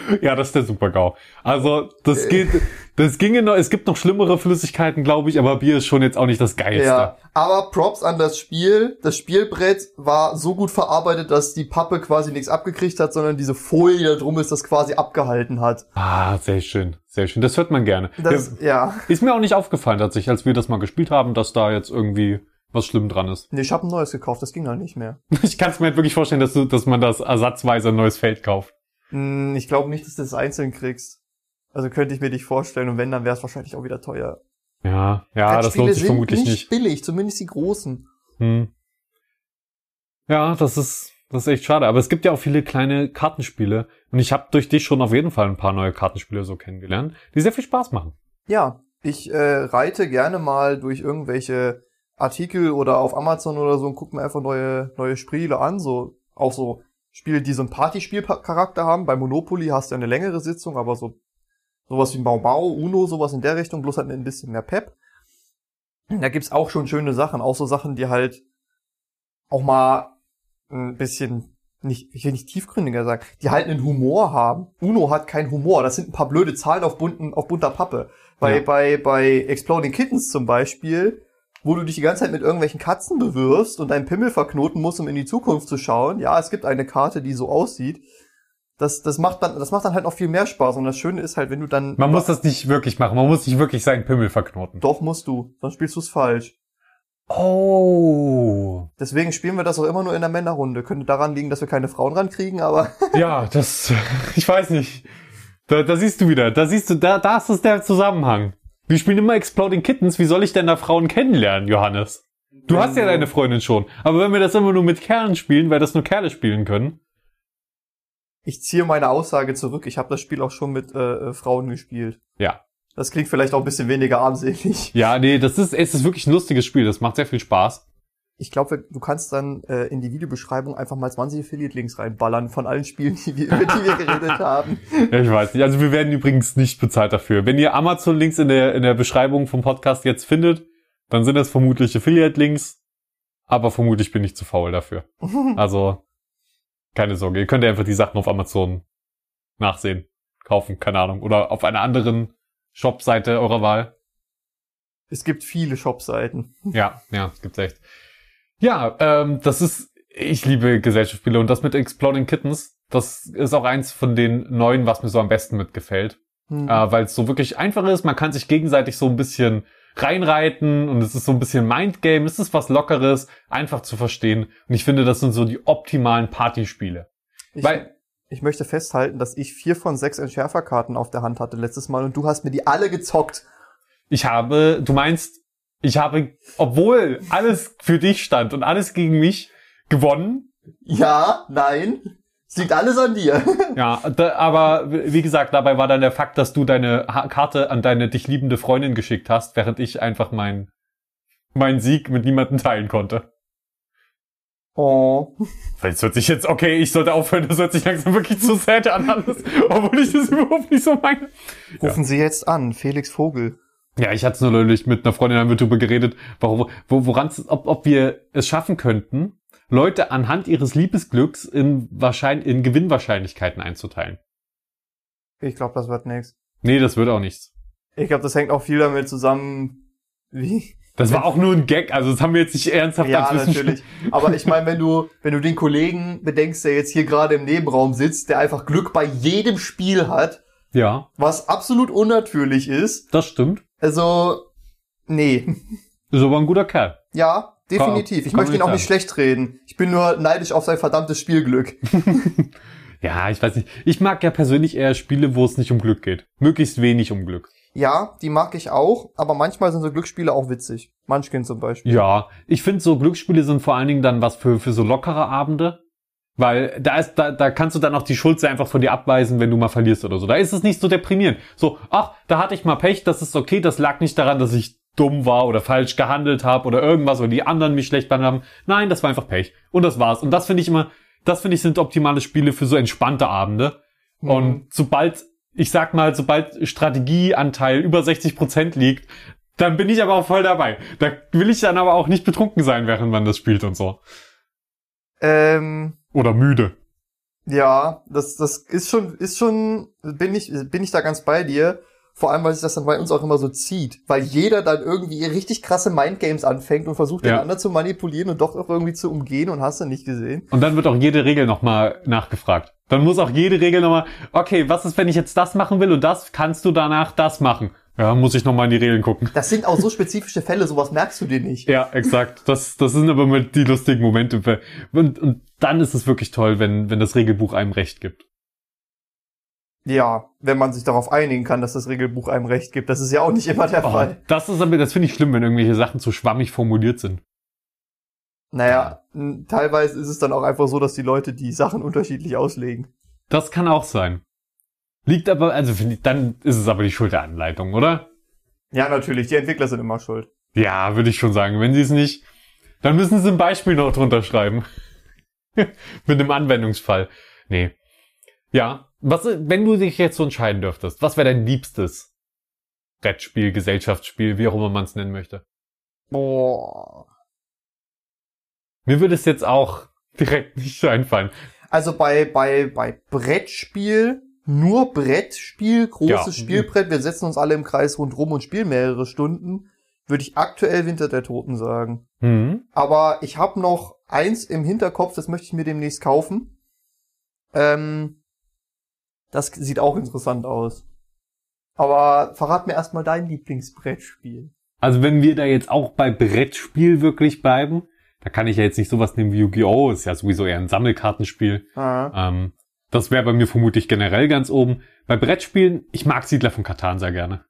[SPEAKER 1] ja, das ist der Super-GAU. Also, das geht, das ginge noch, es gibt noch schlimmere Flüssigkeiten, glaube ich, aber Bier ist schon jetzt auch nicht das Geilste.
[SPEAKER 2] Ja, aber Props an das Spiel. Das Spielbrett war so gut verarbeitet, dass die Pappe quasi nichts abgekriegt hat, sondern diese Folie, da drum ist, das quasi abgehalten hat.
[SPEAKER 1] Ah, sehr schön, sehr schön. Das hört man gerne.
[SPEAKER 2] Das, ja.
[SPEAKER 1] Ist mir auch nicht aufgefallen, tatsächlich, als wir das mal gespielt haben, dass da jetzt irgendwie was schlimm dran ist.
[SPEAKER 2] Nee, ich habe ein neues gekauft, das ging halt nicht mehr.
[SPEAKER 1] Ich kann es mir halt wirklich vorstellen, dass, du, dass man das ersatzweise ein neues Feld kauft.
[SPEAKER 2] Hm, ich glaube nicht, dass du das einzeln kriegst. Also könnte ich mir dich vorstellen und wenn, dann wäre es wahrscheinlich auch wieder teuer.
[SPEAKER 1] Ja, ja, das
[SPEAKER 2] Brettspiele
[SPEAKER 1] lohnt sich
[SPEAKER 2] sind
[SPEAKER 1] vermutlich
[SPEAKER 2] nicht
[SPEAKER 1] nicht.
[SPEAKER 2] billig, zumindest die großen.
[SPEAKER 1] Hm. Ja, das ist, das ist echt schade. Aber es gibt ja auch viele kleine Kartenspiele. Und ich habe durch dich schon auf jeden Fall ein paar neue Kartenspiele so kennengelernt, die sehr viel Spaß machen.
[SPEAKER 2] Ja, ich äh, reite gerne mal durch irgendwelche Artikel oder auf Amazon oder so und gucke mir einfach neue neue Spiele an, so auch so Spiele, die so einen Partyspielcharakter haben. Bei Monopoly hast du eine längere Sitzung, aber so sowas wie Bau Bau, Uno, sowas in der Richtung, bloß halt ein bisschen mehr Pep. Da gibt's auch schon schöne Sachen, auch so Sachen, die halt auch mal ein bisschen nicht, ich will nicht tiefgründiger sagen, die halt einen Humor haben. Uno hat keinen Humor, das sind ein paar blöde Zahlen auf bunten, auf bunter Pappe. Bei,
[SPEAKER 1] Ja.
[SPEAKER 2] bei, bei Exploding Kittens zum Beispiel, wo du dich die ganze Zeit mit irgendwelchen Katzen bewirfst und deinen Pimmel verknoten musst, um in die Zukunft zu schauen. Ja, es gibt eine Karte, die so aussieht. Das, das macht dann, das macht dann halt noch viel mehr Spaß. Und das Schöne ist halt, wenn du dann,
[SPEAKER 1] Man muss das nicht wirklich machen. Man muss nicht wirklich seinen Pimmel verknoten.
[SPEAKER 2] doch musst du, sonst spielst du es falsch.
[SPEAKER 1] Oh.
[SPEAKER 2] Deswegen spielen wir das auch immer nur in der Männerrunde. Könnte daran liegen, dass wir keine Frauen rankriegen, aber
[SPEAKER 1] Ja, das, ich weiß nicht. Da, da siehst du wieder, da siehst du, da, da ist der Zusammenhang. Wir spielen immer Exploding Kittens, wie soll ich denn da Frauen kennenlernen, Johannes? Du hast ja deine Freundin schon. Aber wenn wir das immer nur mit Kerlen spielen, weil das nur Kerle spielen können.
[SPEAKER 2] Ich ziehe meine Aussage zurück. Ich habe das Spiel auch schon mit äh, äh, Frauen gespielt.
[SPEAKER 1] Ja.
[SPEAKER 2] Das klingt vielleicht auch ein bisschen weniger armselig.
[SPEAKER 1] Ja, nee, das ist, es ist wirklich ein lustiges Spiel. Das macht sehr viel Spaß.
[SPEAKER 2] Ich glaube, du kannst dann äh, in die Videobeschreibung einfach mal 20 Affiliate-Links reinballern von allen Spielen, die wir, über die wir geredet haben.
[SPEAKER 1] Ja, ich weiß nicht. Also wir werden übrigens nicht bezahlt dafür. Wenn ihr Amazon-Links in der, in der Beschreibung vom Podcast jetzt findet, dann sind das vermutlich Affiliate-Links. Aber vermutlich bin ich zu faul dafür. Also, keine Sorge. Ihr könnt ja einfach die Sachen auf Amazon nachsehen, kaufen, keine Ahnung. Oder auf einer anderen Shop-Seite eurer Wahl.
[SPEAKER 2] Es gibt viele Shop-Seiten.
[SPEAKER 1] Ja, ja, gibt's echt. Ja, ähm, das ist, ich liebe Gesellschaftsspiele und das mit Exploding Kittens, das ist auch eins von den neuen, was mir so am besten mitgefällt.
[SPEAKER 2] Hm.
[SPEAKER 1] Äh, Weil es so wirklich einfach ist, man kann sich gegenseitig so ein bisschen reinreiten und es ist so ein bisschen Mindgame, es ist was Lockeres, einfach zu verstehen. Und ich finde, das sind so die optimalen Partyspiele.
[SPEAKER 2] Ich,
[SPEAKER 1] Weil,
[SPEAKER 2] ich möchte festhalten, dass ich vier von sechs Entschärferkarten auf der Hand hatte letztes Mal und du hast mir die alle gezockt.
[SPEAKER 1] ich habe, du meinst, ich habe, obwohl alles für dich stand und alles gegen mich, gewonnen.
[SPEAKER 2] Ja, nein. Es liegt alles an dir.
[SPEAKER 1] Ja, da, aber wie gesagt, dabei war dann der Fakt, dass du deine Karte an deine dich liebende Freundin geschickt hast, während ich einfach mein, meinen Sieg mit niemandem teilen konnte.
[SPEAKER 2] Oh.
[SPEAKER 1] Weil es hört sich jetzt, okay, ich sollte aufhören, das hört sich langsam wirklich zu sad an alles, obwohl ich das überhaupt nicht so meine.
[SPEAKER 2] Rufen Sie jetzt an, Felix Vogel.
[SPEAKER 1] Ja, ich hatte es nur neulich mit einer Freundin haben wir darüber geredet, warum, wo, woran ob, ob wir es schaffen könnten, Leute anhand ihres Liebesglücks in, wahrscheinlich, in Gewinnwahrscheinlichkeiten einzuteilen.
[SPEAKER 2] Ich glaube, das wird nix.
[SPEAKER 1] Nee, das wird auch nichts.
[SPEAKER 2] Ich glaube, das hängt auch viel damit zusammen, wie.
[SPEAKER 1] Das war auch nur ein Gag, also das haben wir jetzt nicht ernsthaft
[SPEAKER 2] Ja, natürlich. Aber ich meine, wenn du, wenn du den Kollegen bedenkst, der jetzt hier gerade im Nebenraum sitzt, der einfach Glück bei jedem Spiel hat,
[SPEAKER 1] Ja,
[SPEAKER 2] was absolut unnatürlich ist.
[SPEAKER 1] das stimmt.
[SPEAKER 2] Also, nee.
[SPEAKER 1] Ist aber ein guter Kerl.
[SPEAKER 2] Ja, definitiv. Ich
[SPEAKER 1] kann
[SPEAKER 2] möchte ihn auch nicht schlecht reden. Ich bin nur neidisch auf sein verdammtes Spielglück.
[SPEAKER 1] Ja, ich weiß nicht. Ich mag ja persönlich eher Spiele, wo es nicht um Glück geht. Möglichst wenig um Glück.
[SPEAKER 2] Ja, die mag ich auch, aber manchmal sind so Glücksspiele auch witzig. Munchkin zum Beispiel.
[SPEAKER 1] Ja, ich finde so Glücksspiele sind vor allen Dingen dann was für, für so lockere Abende. Weil da ist, da, da kannst du dann auch die Schuld einfach von dir abweisen, wenn du mal verlierst oder so. Da ist es nicht so deprimierend. So, ach, da hatte ich mal Pech, das ist okay, das lag nicht daran, dass ich dumm war oder falsch gehandelt habe oder irgendwas oder die anderen mich schlecht behandelt haben. Nein, das war einfach Pech. Und das war's. Und das finde ich immer, das finde ich sind optimale Spiele für so entspannte Abende.
[SPEAKER 2] Mhm.
[SPEAKER 1] Und sobald, ich sag mal, sobald Strategieanteil über 60 Prozent liegt, dann bin ich aber auch voll dabei. Da will ich dann aber auch nicht betrunken sein, während man das spielt und so.
[SPEAKER 2] Ähm,
[SPEAKER 1] Oder müde.
[SPEAKER 2] ja, das, das ist schon, ist schon, bin ich, bin ich da ganz bei dir. Vor allem, weil sich das dann bei uns auch immer so zieht. Weil jeder dann irgendwie richtig krasse Mindgames anfängt und versucht, den
[SPEAKER 1] Ja.
[SPEAKER 2] anderen zu manipulieren und doch auch irgendwie zu umgehen und hast du nicht gesehen.
[SPEAKER 1] Und dann wird auch jede Regel nochmal nachgefragt. Dann muss auch jede Regel nochmal, okay, was ist, wenn ich jetzt das machen will und das kannst du danach das machen? Ja, muss ich nochmal in die Regeln gucken.
[SPEAKER 2] Das sind auch so spezifische Fälle, sowas merkst du dir nicht.
[SPEAKER 1] Ja, exakt. Das, das sind aber mal die lustigen Momente. Und, und dann ist es wirklich toll, wenn, wenn das Regelbuch einem recht gibt.
[SPEAKER 2] Ja, wenn man sich darauf einigen kann, dass das Regelbuch einem recht gibt. Das ist ja auch nicht immer der
[SPEAKER 1] Oh,
[SPEAKER 2] Fall.
[SPEAKER 1] das ist aber, das finde ich schlimm, wenn irgendwelche Sachen zu schwammig formuliert sind.
[SPEAKER 2] Naja, teilweise ist es dann auch einfach so, dass die Leute die Sachen unterschiedlich auslegen.
[SPEAKER 1] Das kann auch sein. Liegt aber, also finde ich, dann ist es aber die Schuld der Anleitung, oder?
[SPEAKER 2] Ja, natürlich, die Entwickler sind immer schuld.
[SPEAKER 1] Ja, würde ich schon sagen. Wenn sie es nicht, dann müssen sie ein Beispiel noch drunter schreiben. Mit einem Anwendungsfall. Nee. Ja, was, wenn du dich jetzt so entscheiden dürftest, was wäre dein liebstes Brettspiel, Gesellschaftsspiel, wie auch immer man es nennen möchte?
[SPEAKER 2] Boah.
[SPEAKER 1] Mir würde es jetzt auch direkt nicht einfallen.
[SPEAKER 2] Also bei, bei, bei Brettspiel, nur Brettspiel, großes
[SPEAKER 1] Ja.
[SPEAKER 2] Spielbrett, wir setzen uns alle im Kreis rundrum und spielen mehrere Stunden, würde ich aktuell Winter der Toten sagen.
[SPEAKER 1] Hm.
[SPEAKER 2] Aber ich habe noch eins im Hinterkopf, das möchte ich mir demnächst kaufen. Ähm, das sieht auch interessant aus. Aber verrat mir erstmal dein Lieblingsbrettspiel.
[SPEAKER 1] Also wenn wir da jetzt auch bei Brettspiel wirklich bleiben, da kann ich ja jetzt nicht sowas nehmen wie Yu-Gi-Oh! Ist ja sowieso eher ein Sammelkartenspiel.
[SPEAKER 2] Ah.
[SPEAKER 1] Ähm, Das wäre bei mir vermutlich generell ganz oben. Bei Brettspielen, ich mag Siedler von Katan sehr gerne.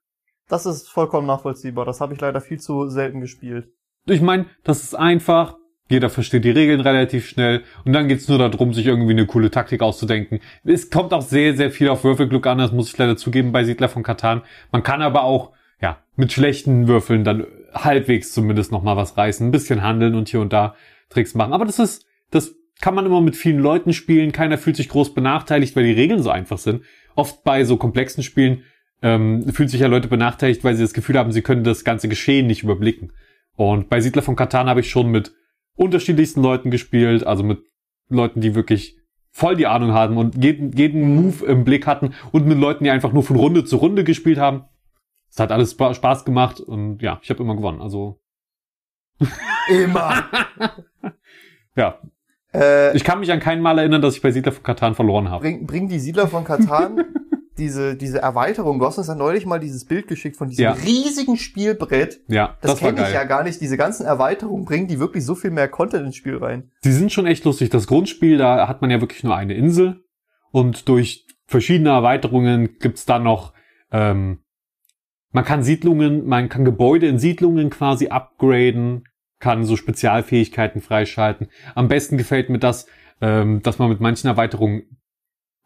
[SPEAKER 2] Das ist vollkommen nachvollziehbar. Das habe ich leider viel zu selten gespielt.
[SPEAKER 1] Ich meine, das ist einfach. Jeder versteht die Regeln relativ schnell und dann geht's nur darum, sich irgendwie eine coole Taktik auszudenken. Es kommt auch sehr, sehr viel auf Würfelglück an, das muss ich leider zugeben bei Siedler von Katan. Man kann aber auch, ja, mit schlechten Würfeln dann halbwegs zumindest nochmal was reißen, ein bisschen handeln und hier und da Tricks machen. Aber das ist, das kann man immer mit vielen Leuten spielen, keiner fühlt sich groß benachteiligt, weil die Regeln so einfach sind. Oft bei so komplexen Spielen ähm, fühlen sich ja Leute benachteiligt, weil sie das Gefühl haben, sie können das ganze Geschehen nicht überblicken. Und bei Siedler von Katan habe ich schon mit unterschiedlichsten Leuten gespielt, also mit Leuten, die wirklich voll die Ahnung haben und jeden, jeden Move im Blick hatten und mit Leuten, die einfach nur von Runde zu Runde gespielt haben. Es hat alles Spaß gemacht und ja, ich habe immer gewonnen. Also
[SPEAKER 2] Immer.
[SPEAKER 1] ja,
[SPEAKER 2] äh,
[SPEAKER 1] ich kann mich an kein Mal erinnern, dass ich bei Siedler von Katan verloren habe.
[SPEAKER 2] bring, bring die Siedler von Katan diese, diese Erweiterung. Du hast uns ja neulich mal dieses Bild geschickt von diesem
[SPEAKER 1] Ja.
[SPEAKER 2] riesigen Spielbrett.
[SPEAKER 1] Ja,
[SPEAKER 2] Das,
[SPEAKER 1] das,
[SPEAKER 2] kenne ich ja gar nicht. Diese ganzen Erweiterungen bringen die wirklich so viel mehr Content ins Spiel rein.
[SPEAKER 1] Die sind schon echt lustig. Das Grundspiel, da hat man ja wirklich nur eine Insel und durch verschiedene Erweiterungen gibt's dann noch, ähm, man kann Siedlungen, man kann Gebäude in Siedlungen quasi upgraden, kann so Spezialfähigkeiten freischalten. Am besten gefällt mir das, ähm, dass man mit manchen Erweiterungen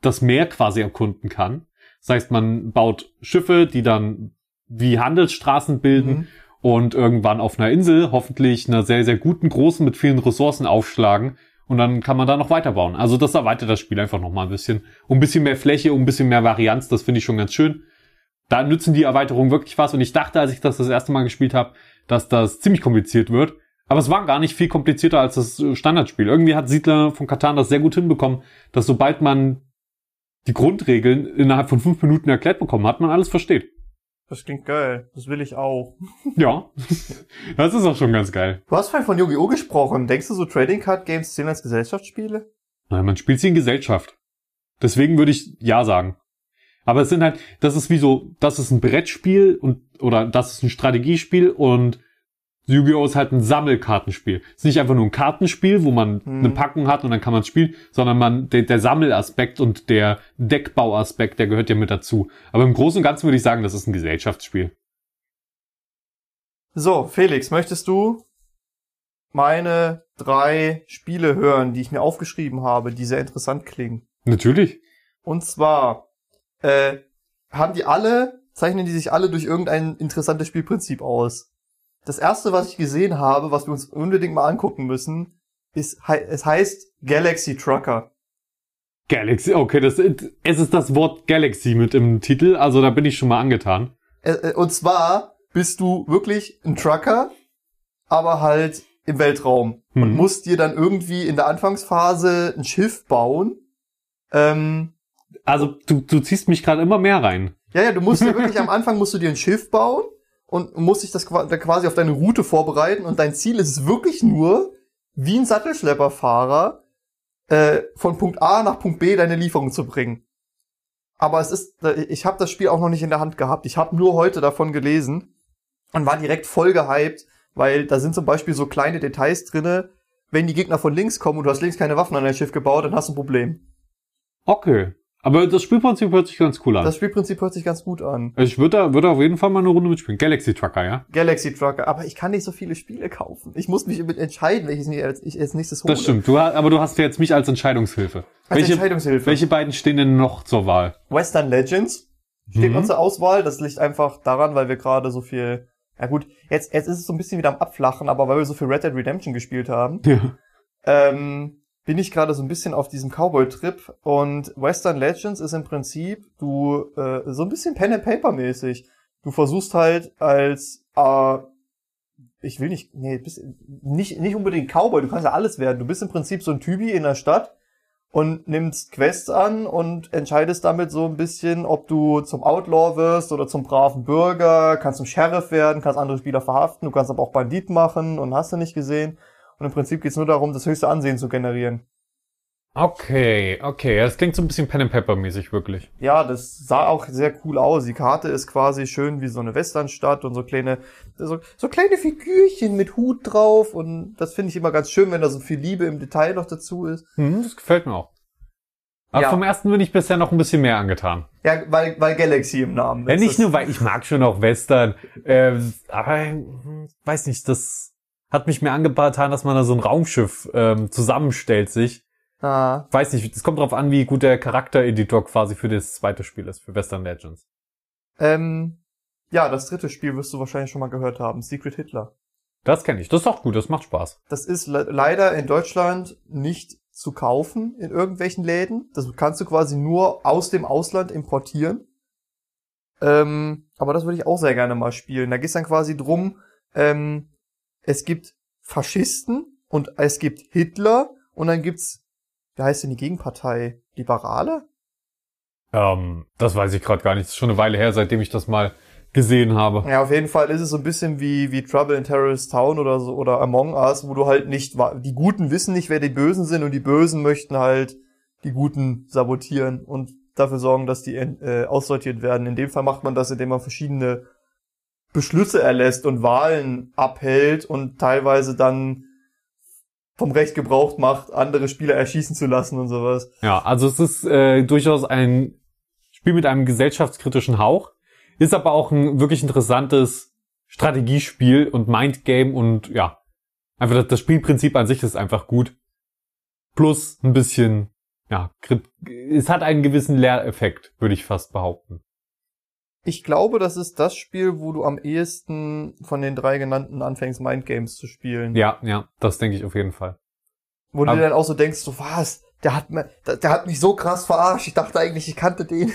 [SPEAKER 1] das Meer quasi erkunden kann. Das heißt, man baut Schiffe, die dann wie Handelsstraßen bilden
[SPEAKER 2] Mhm.
[SPEAKER 1] und irgendwann auf einer Insel hoffentlich einer sehr, sehr guten, großen mit vielen Ressourcen aufschlagen und dann kann man da noch weiterbauen. Also das erweitert das Spiel einfach noch mal ein bisschen. Um ein bisschen mehr Fläche, um ein bisschen mehr Varianz, das finde ich schon ganz schön. Da nützen die Erweiterungen wirklich was und ich dachte, als ich das das erste Mal gespielt habe, dass das ziemlich kompliziert wird. Aber es war gar nicht viel komplizierter als das äh, Standardspiel. Irgendwie hat Siedler von Katan das sehr gut hinbekommen, dass sobald man die Grundregeln innerhalb von fünf Minuten erklärt bekommen hat, man alles versteht.
[SPEAKER 2] Das klingt geil. Das will ich auch.
[SPEAKER 1] Ja, das ist auch schon ganz geil.
[SPEAKER 2] Du hast vorhin von Yu-Gi-Oh! gesprochen. Denkst du, so Trading Card Games zählen als Gesellschaftsspiele?
[SPEAKER 1] Nein, man spielt sie in Gesellschaft. Deswegen würde ich ja sagen. Aber es sind halt, das ist wie so, das ist ein Brettspiel und, oder das ist ein Strategiespiel und Yu-Gi-Oh! ist halt ein Sammelkartenspiel. Es ist nicht einfach nur ein Kartenspiel, wo man
[SPEAKER 2] Hm.
[SPEAKER 1] eine Packung hat und dann kann man spielen, sondern man, der, der Sammelaspekt und der Deckbauaspekt, der gehört ja mit dazu. Aber im Großen und Ganzen würde ich sagen, das ist ein Gesellschaftsspiel.
[SPEAKER 2] So, Felix, möchtest du meine drei Spiele hören, die ich mir aufgeschrieben habe, die sehr interessant klingen?
[SPEAKER 1] Natürlich.
[SPEAKER 2] Und zwar äh, haben die alle, zeichnen die sich alle durch irgendein interessantes Spielprinzip aus. Das erste, was ich gesehen habe, was wir uns unbedingt mal angucken müssen, ist, es heißt Galaxy Trucker.
[SPEAKER 1] Galaxy, okay, das, es ist das Wort Galaxy mit im Titel, also da bin ich schon mal angetan.
[SPEAKER 2] Äh, äh, und zwar bist du wirklich ein Trucker, aber halt im Weltraum und
[SPEAKER 1] Mhm.
[SPEAKER 2] musst dir dann irgendwie in der Anfangsphase ein Schiff bauen. Ähm,
[SPEAKER 1] Also du, du ziehst mich gerade immer mehr rein.
[SPEAKER 2] ja, ja, du musst dir wirklich am Anfang musst du dir ein Schiff bauen und musst dich das quasi auf deine Route vorbereiten und dein Ziel ist es wirklich nur, wie ein Sattelschlepperfahrer äh, von Punkt A nach Punkt B deine Lieferung zu bringen. Aber es ist, ich habe das Spiel auch noch nicht in der Hand gehabt. Ich habe nur heute davon gelesen und war direkt voll gehypt, weil da sind zum Beispiel so kleine Details drinne. Wenn die Gegner von links kommen und du hast links keine Waffen an dein Schiff gebaut, dann hast du ein Problem.
[SPEAKER 1] Okay. Aber das Spielprinzip hört sich ganz cool an.
[SPEAKER 2] Das Spielprinzip hört sich ganz gut an.
[SPEAKER 1] Also ich würde da, würde auf jeden Fall mal eine Runde mitspielen. Galaxy Trucker, ja?
[SPEAKER 2] Galaxy Trucker, aber ich kann nicht so viele Spiele kaufen. Ich muss mich entscheiden, welches mir als, ich als nächstes hole.
[SPEAKER 1] Das stimmt. Du, aber du hast jetzt mich als Entscheidungshilfe.
[SPEAKER 2] Als
[SPEAKER 1] welche,
[SPEAKER 2] Entscheidungshilfe.
[SPEAKER 1] welche beiden stehen denn noch zur Wahl?
[SPEAKER 2] Western Legends steht
[SPEAKER 1] Mhm.
[SPEAKER 2] uns zur Auswahl. Das liegt einfach daran, weil wir gerade so viel. Ja gut, jetzt, jetzt ist es so ein bisschen wieder am Abflachen, aber weil wir so viel Red Dead Redemption gespielt haben,
[SPEAKER 1] Ja.
[SPEAKER 2] ähm, bin ich gerade so ein bisschen auf diesem Cowboy-Trip und Western Legends ist im Prinzip du äh, so ein bisschen Pen and Paper mäßig. Du versuchst halt als äh, ich will nicht, nee, bist, nicht nicht unbedingt Cowboy, du kannst ja alles werden. Du bist im Prinzip so ein Typi in der Stadt und nimmst Quests an und entscheidest damit so ein bisschen, ob du zum Outlaw wirst oder zum braven Bürger, kannst zum Sheriff werden, kannst andere Spieler verhaften, du kannst aber auch Bandit machen und hast du nicht gesehen. Und im Prinzip geht's nur darum, das höchste Ansehen zu generieren.
[SPEAKER 1] Okay, okay. Das klingt so ein bisschen Pen and Paper mäßig, wirklich.
[SPEAKER 2] Ja, das sah auch sehr cool aus. Die Karte ist quasi schön wie so eine Westernstadt und so kleine, so, so kleine Figürchen mit Hut drauf und das finde ich immer ganz schön, wenn da so viel Liebe im Detail noch dazu ist.
[SPEAKER 1] Hm, das gefällt mir auch. Aber
[SPEAKER 2] Ja.
[SPEAKER 1] vom ersten bin ich bisher noch ein bisschen mehr angetan.
[SPEAKER 2] Ja, weil, weil Galaxy im Namen
[SPEAKER 1] Ja,
[SPEAKER 2] ist.
[SPEAKER 1] nicht
[SPEAKER 2] Das-
[SPEAKER 1] nur, weil ich mag schon auch Western, äh, aber hm, weiß nicht, das hat mich mehr angetan, dass man da so ein Raumschiff ähm, zusammenstellt sich.
[SPEAKER 2] Ah,
[SPEAKER 1] Weiß nicht, es kommt drauf an, wie gut der Charaktereditor quasi für das zweite Spiel ist, für Western Legends.
[SPEAKER 2] ähm, ja, das dritte Spiel wirst du wahrscheinlich schon mal gehört haben. Secret Hitler.
[SPEAKER 1] Das kenne ich. Das ist auch gut, das macht Spaß.
[SPEAKER 2] Das ist le leider in Deutschland nicht zu kaufen in irgendwelchen Läden. Das kannst du quasi nur aus dem Ausland importieren. Ähm, aber das würde ich auch sehr gerne mal spielen. Da geht es dann quasi drum, ähm, es gibt Faschisten und es gibt Hitler und dann gibt's, wie heißt denn die Gegenpartei? Liberale?
[SPEAKER 1] Ähm, das weiß ich gerade gar nicht. Das ist schon eine Weile her, seitdem ich das mal gesehen habe.
[SPEAKER 2] Ja, auf jeden Fall ist es so ein bisschen wie, wie Trouble in Terrorist Town oder so, oder Among Us, wo du halt nicht, die Guten wissen nicht, wer die Bösen sind und die Bösen möchten halt die Guten sabotieren und dafür sorgen, dass die äh, aussortiert werden. In dem Fall macht man das, indem man verschiedene Beschlüsse erlässt und Wahlen abhält und teilweise dann vom Recht Gebrauch macht, andere Spieler erschießen zu lassen und sowas.
[SPEAKER 1] Ja, also es ist äh, durchaus ein Spiel mit einem gesellschaftskritischen Hauch, ist aber auch ein wirklich interessantes Strategiespiel und Mindgame und ja, einfach das, Spielprinzip an sich ist einfach gut. Plus ein bisschen, ja, es hat einen gewissen Lehreffekt, würde ich fast behaupten.
[SPEAKER 2] Ich glaube, das ist das Spiel, wo du am ehesten von den drei genannten anfängst, Mindgames zu spielen.
[SPEAKER 1] Ja, ja, das denke ich auf jeden Fall.
[SPEAKER 2] Wo du
[SPEAKER 1] Aber-
[SPEAKER 2] dir dann auch so denkst, so was, der hat, mir, der, der hat mich so krass verarscht. Ich dachte eigentlich, ich kannte den.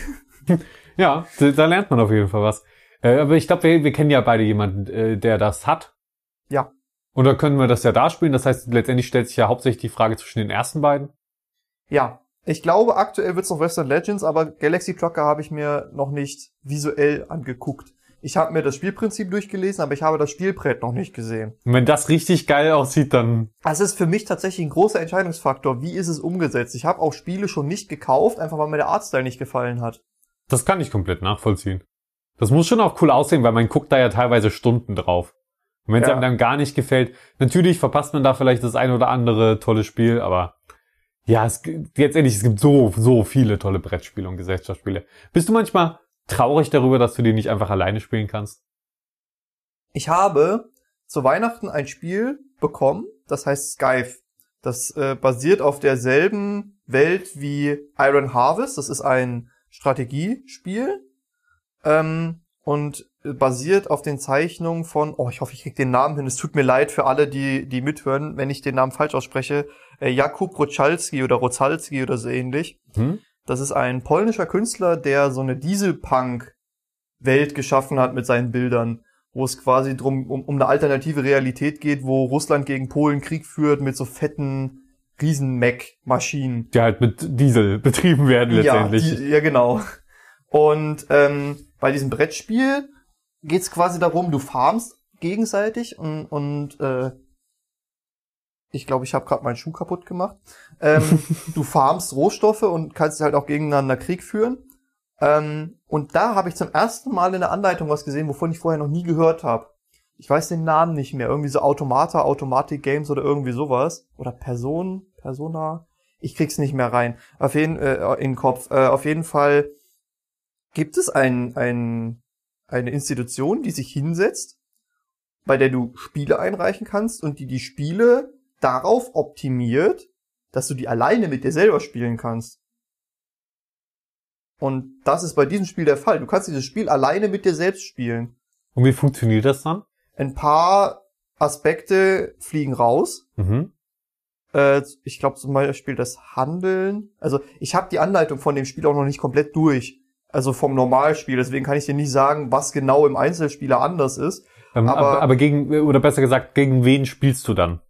[SPEAKER 1] Ja, da, da lernt man auf jeden Fall was. Äh, aber ich glaube, wir, wir kennen ja beide jemanden, äh, der das hat.
[SPEAKER 2] Ja.
[SPEAKER 1] Und da können wir das ja da spielen. Das heißt, letztendlich stellt sich ja hauptsächlich die Frage zwischen den ersten beiden.
[SPEAKER 2] Ja, ich glaube, aktuell wird's noch Western Legends, aber Galaxy Trucker habe ich mir noch nicht visuell angeguckt. Ich habe mir das Spielprinzip durchgelesen, aber ich habe das Spielbrett noch nicht gesehen.
[SPEAKER 1] Und wenn das richtig geil aussieht, dann
[SPEAKER 2] Das ist für mich tatsächlich ein großer Entscheidungsfaktor. Wie ist es umgesetzt? Ich habe auch Spiele schon nicht gekauft, einfach weil mir der Artstyle nicht gefallen hat.
[SPEAKER 1] das kann ich komplett nachvollziehen. Das muss schon auch cool aussehen, weil man guckt da ja teilweise Stunden drauf. Und wenn es
[SPEAKER 2] Ja.
[SPEAKER 1] einem dann gar nicht gefällt, natürlich verpasst man da vielleicht das ein oder andere tolle Spiel, aber ja, es, gibt- letztendlich, es gibt so, so viele tolle Brettspiele und Gesellschaftsspiele. Bist du manchmal traurig darüber, dass du die nicht einfach alleine spielen kannst?
[SPEAKER 2] Ich habe zu Weihnachten ein Spiel bekommen, das heißt Skype. Das äh, basiert auf derselben Welt wie Iron Harvest. Das ist ein Strategiespiel ähm, und basiert auf den Zeichnungen von, oh, ich hoffe, ich krieg den Namen hin. Es tut mir leid für alle, die die mithören, wenn ich den Namen falsch ausspreche. Äh, Jakub Rochalski oder Rocalski oder so ähnlich.
[SPEAKER 1] Hm?
[SPEAKER 2] Das ist ein polnischer Künstler, der so eine Dieselpunk-Welt geschaffen hat mit seinen Bildern, wo es quasi drum um, um eine alternative Realität geht, wo Russland gegen Polen Krieg führt mit so fetten Riesen-Mac-Maschinen.
[SPEAKER 1] Die halt mit Diesel betrieben werden letztendlich.
[SPEAKER 2] Ja, die, ja, genau. Und ähm, bei diesem Brettspiel geht's quasi darum, du farmst gegenseitig und, und äh, ich glaube, ich habe gerade meinen Schuh kaputt gemacht. Ähm, du farmst Rohstoffe und kannst halt auch gegeneinander Krieg führen. Ähm, und da habe ich zum ersten Mal in der Anleitung was gesehen, wovon ich vorher noch nie gehört habe. Ich weiß den Namen nicht mehr. Irgendwie so Automata, Automatic Games oder irgendwie sowas. Oder Person, Persona. Ich krieg's nicht mehr rein. Auf jeden äh, in den Kopf. Äh, auf jeden Fall gibt es ein, ein, eine Institution, die sich hinsetzt, bei der du Spiele einreichen kannst und die die Spiele darauf optimiert, dass du die alleine mit dir selber spielen kannst. Und das ist bei diesem Spiel der Fall. Du kannst dieses Spiel alleine mit dir selbst spielen.
[SPEAKER 1] Und wie funktioniert das dann?
[SPEAKER 2] Ein paar Aspekte fliegen raus.
[SPEAKER 1] Mhm.
[SPEAKER 2] Äh, ich glaube zum Beispiel das Handeln. Also ich habe die Anleitung von dem Spiel auch noch nicht komplett durch. Also vom Normalspiel. Deswegen kann ich dir nicht sagen, was genau im Einzelspieler anders ist.
[SPEAKER 1] Ähm,
[SPEAKER 2] Aber-
[SPEAKER 1] aber, gegen, oder besser gesagt, gegen wen spielst du dann?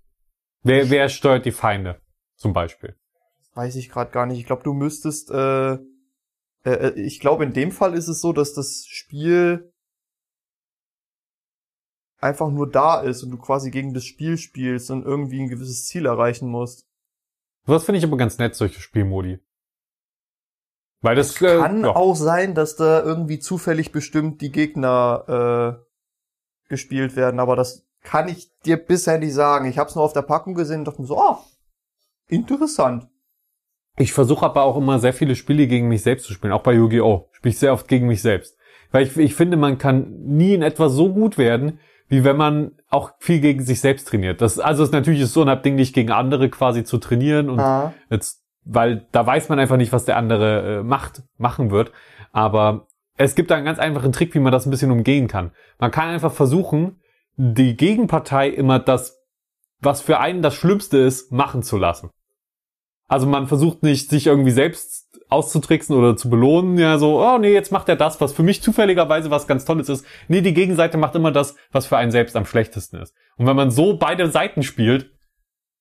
[SPEAKER 1] Wer, wer steuert die Feinde? Zum Beispiel.
[SPEAKER 2] Weiß ich gerade gar nicht. Ich glaube, du müsstest. Äh, äh, ich glaube, in dem Fall ist es so, dass das Spiel einfach nur da ist und du quasi gegen das Spiel spielst und irgendwie ein gewisses Ziel erreichen musst.
[SPEAKER 1] Das finde ich aber ganz nett, solche Spielmodi. Weil das, äh,
[SPEAKER 2] Kann
[SPEAKER 1] ja.
[SPEAKER 2] auch sein, dass da irgendwie zufällig bestimmt die Gegner äh, gespielt werden, aber das kann ich dir bisher nicht sagen. Ich habe es nur auf der Packung gesehen und dachte mir so, ah, interessant.
[SPEAKER 1] Ich versuche aber auch immer sehr viele Spiele gegen mich selbst zu spielen. Auch bei Yu-Gi-Oh! spiele ich sehr oft gegen mich selbst. Weil ich, ich finde, man kann nie in etwas so gut werden, wie wenn man auch viel gegen sich selbst trainiert. Das, also ist natürlich ist so ein Ding, nicht gegen andere quasi zu trainieren und
[SPEAKER 2] Ah.
[SPEAKER 1] jetzt, weil da weiß man einfach nicht, was der andere äh, macht, machen wird. Aber es gibt da einen ganz einfachen Trick, wie man das ein bisschen umgehen kann. Man kann einfach versuchen, die Gegenpartei immer das, was für einen das Schlimmste ist, machen zu lassen. Also man versucht nicht, sich irgendwie selbst auszutricksen oder zu belohnen, ja, so, oh nee, jetzt macht er das, was für mich zufälligerweise was ganz Tolles ist. Nee, die Gegenseite macht immer das, was für einen selbst am schlechtesten ist. Und wenn man so beide Seiten spielt,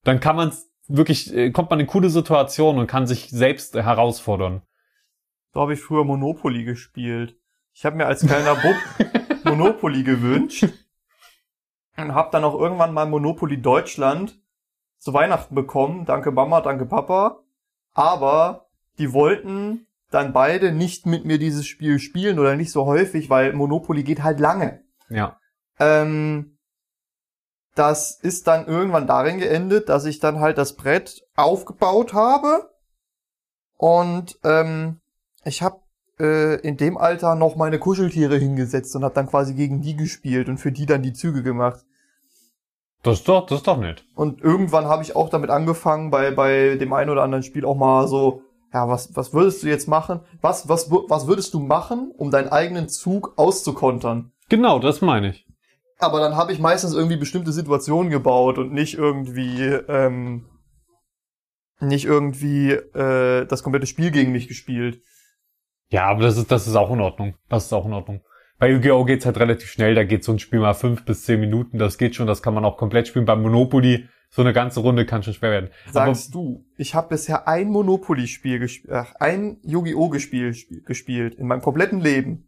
[SPEAKER 1] dann kann man wirklich, äh, kommt man in coole Situationen und kann sich selbst äh, herausfordern.
[SPEAKER 2] So habe ich früher Monopoly gespielt. Ich habe mir als kleiner Bub Monopoly gewünscht und habe dann auch irgendwann mal Monopoly Deutschland zu Weihnachten bekommen. Danke Mama, danke Papa. Aber die wollten dann beide nicht mit mir dieses Spiel spielen oder nicht so häufig, weil Monopoly geht halt lange.
[SPEAKER 1] Ja.
[SPEAKER 2] Ähm, das ist dann irgendwann darin geendet, dass ich dann halt das Brett aufgebaut habe und ähm, ich habe äh, in dem Alter noch meine Kuscheltiere hingesetzt und habe dann quasi gegen die gespielt und für die dann die Züge gemacht.
[SPEAKER 1] Das ist doch, das ist doch nett.
[SPEAKER 2] Und irgendwann habe ich auch damit angefangen, bei, bei dem einen oder anderen Spiel auch mal so, ja, was, was würdest du jetzt machen? Was, was, was würdest du machen, um deinen eigenen Zug auszukontern?
[SPEAKER 1] Genau, das meine ich.
[SPEAKER 2] Aber dann habe ich meistens irgendwie bestimmte Situationen gebaut und nicht irgendwie, ähm, nicht irgendwie äh, das komplette Spiel gegen mich gespielt.
[SPEAKER 1] Ja, aber das ist, das ist auch in Ordnung. Das ist auch in Ordnung. Bei Yu-Gi-Oh! geht's halt relativ schnell, da geht so ein Spiel mal fünf bis zehn Minuten, das geht schon, das kann man auch komplett spielen. Beim Monopoly, so eine ganze Runde kann schon schwer werden.
[SPEAKER 2] Sagst du, ich habe bisher ein Monopoly-Spiel gespielt, ach, ein Yu-Gi-Oh! Gespiel, spiel, gespielt in meinem kompletten Leben.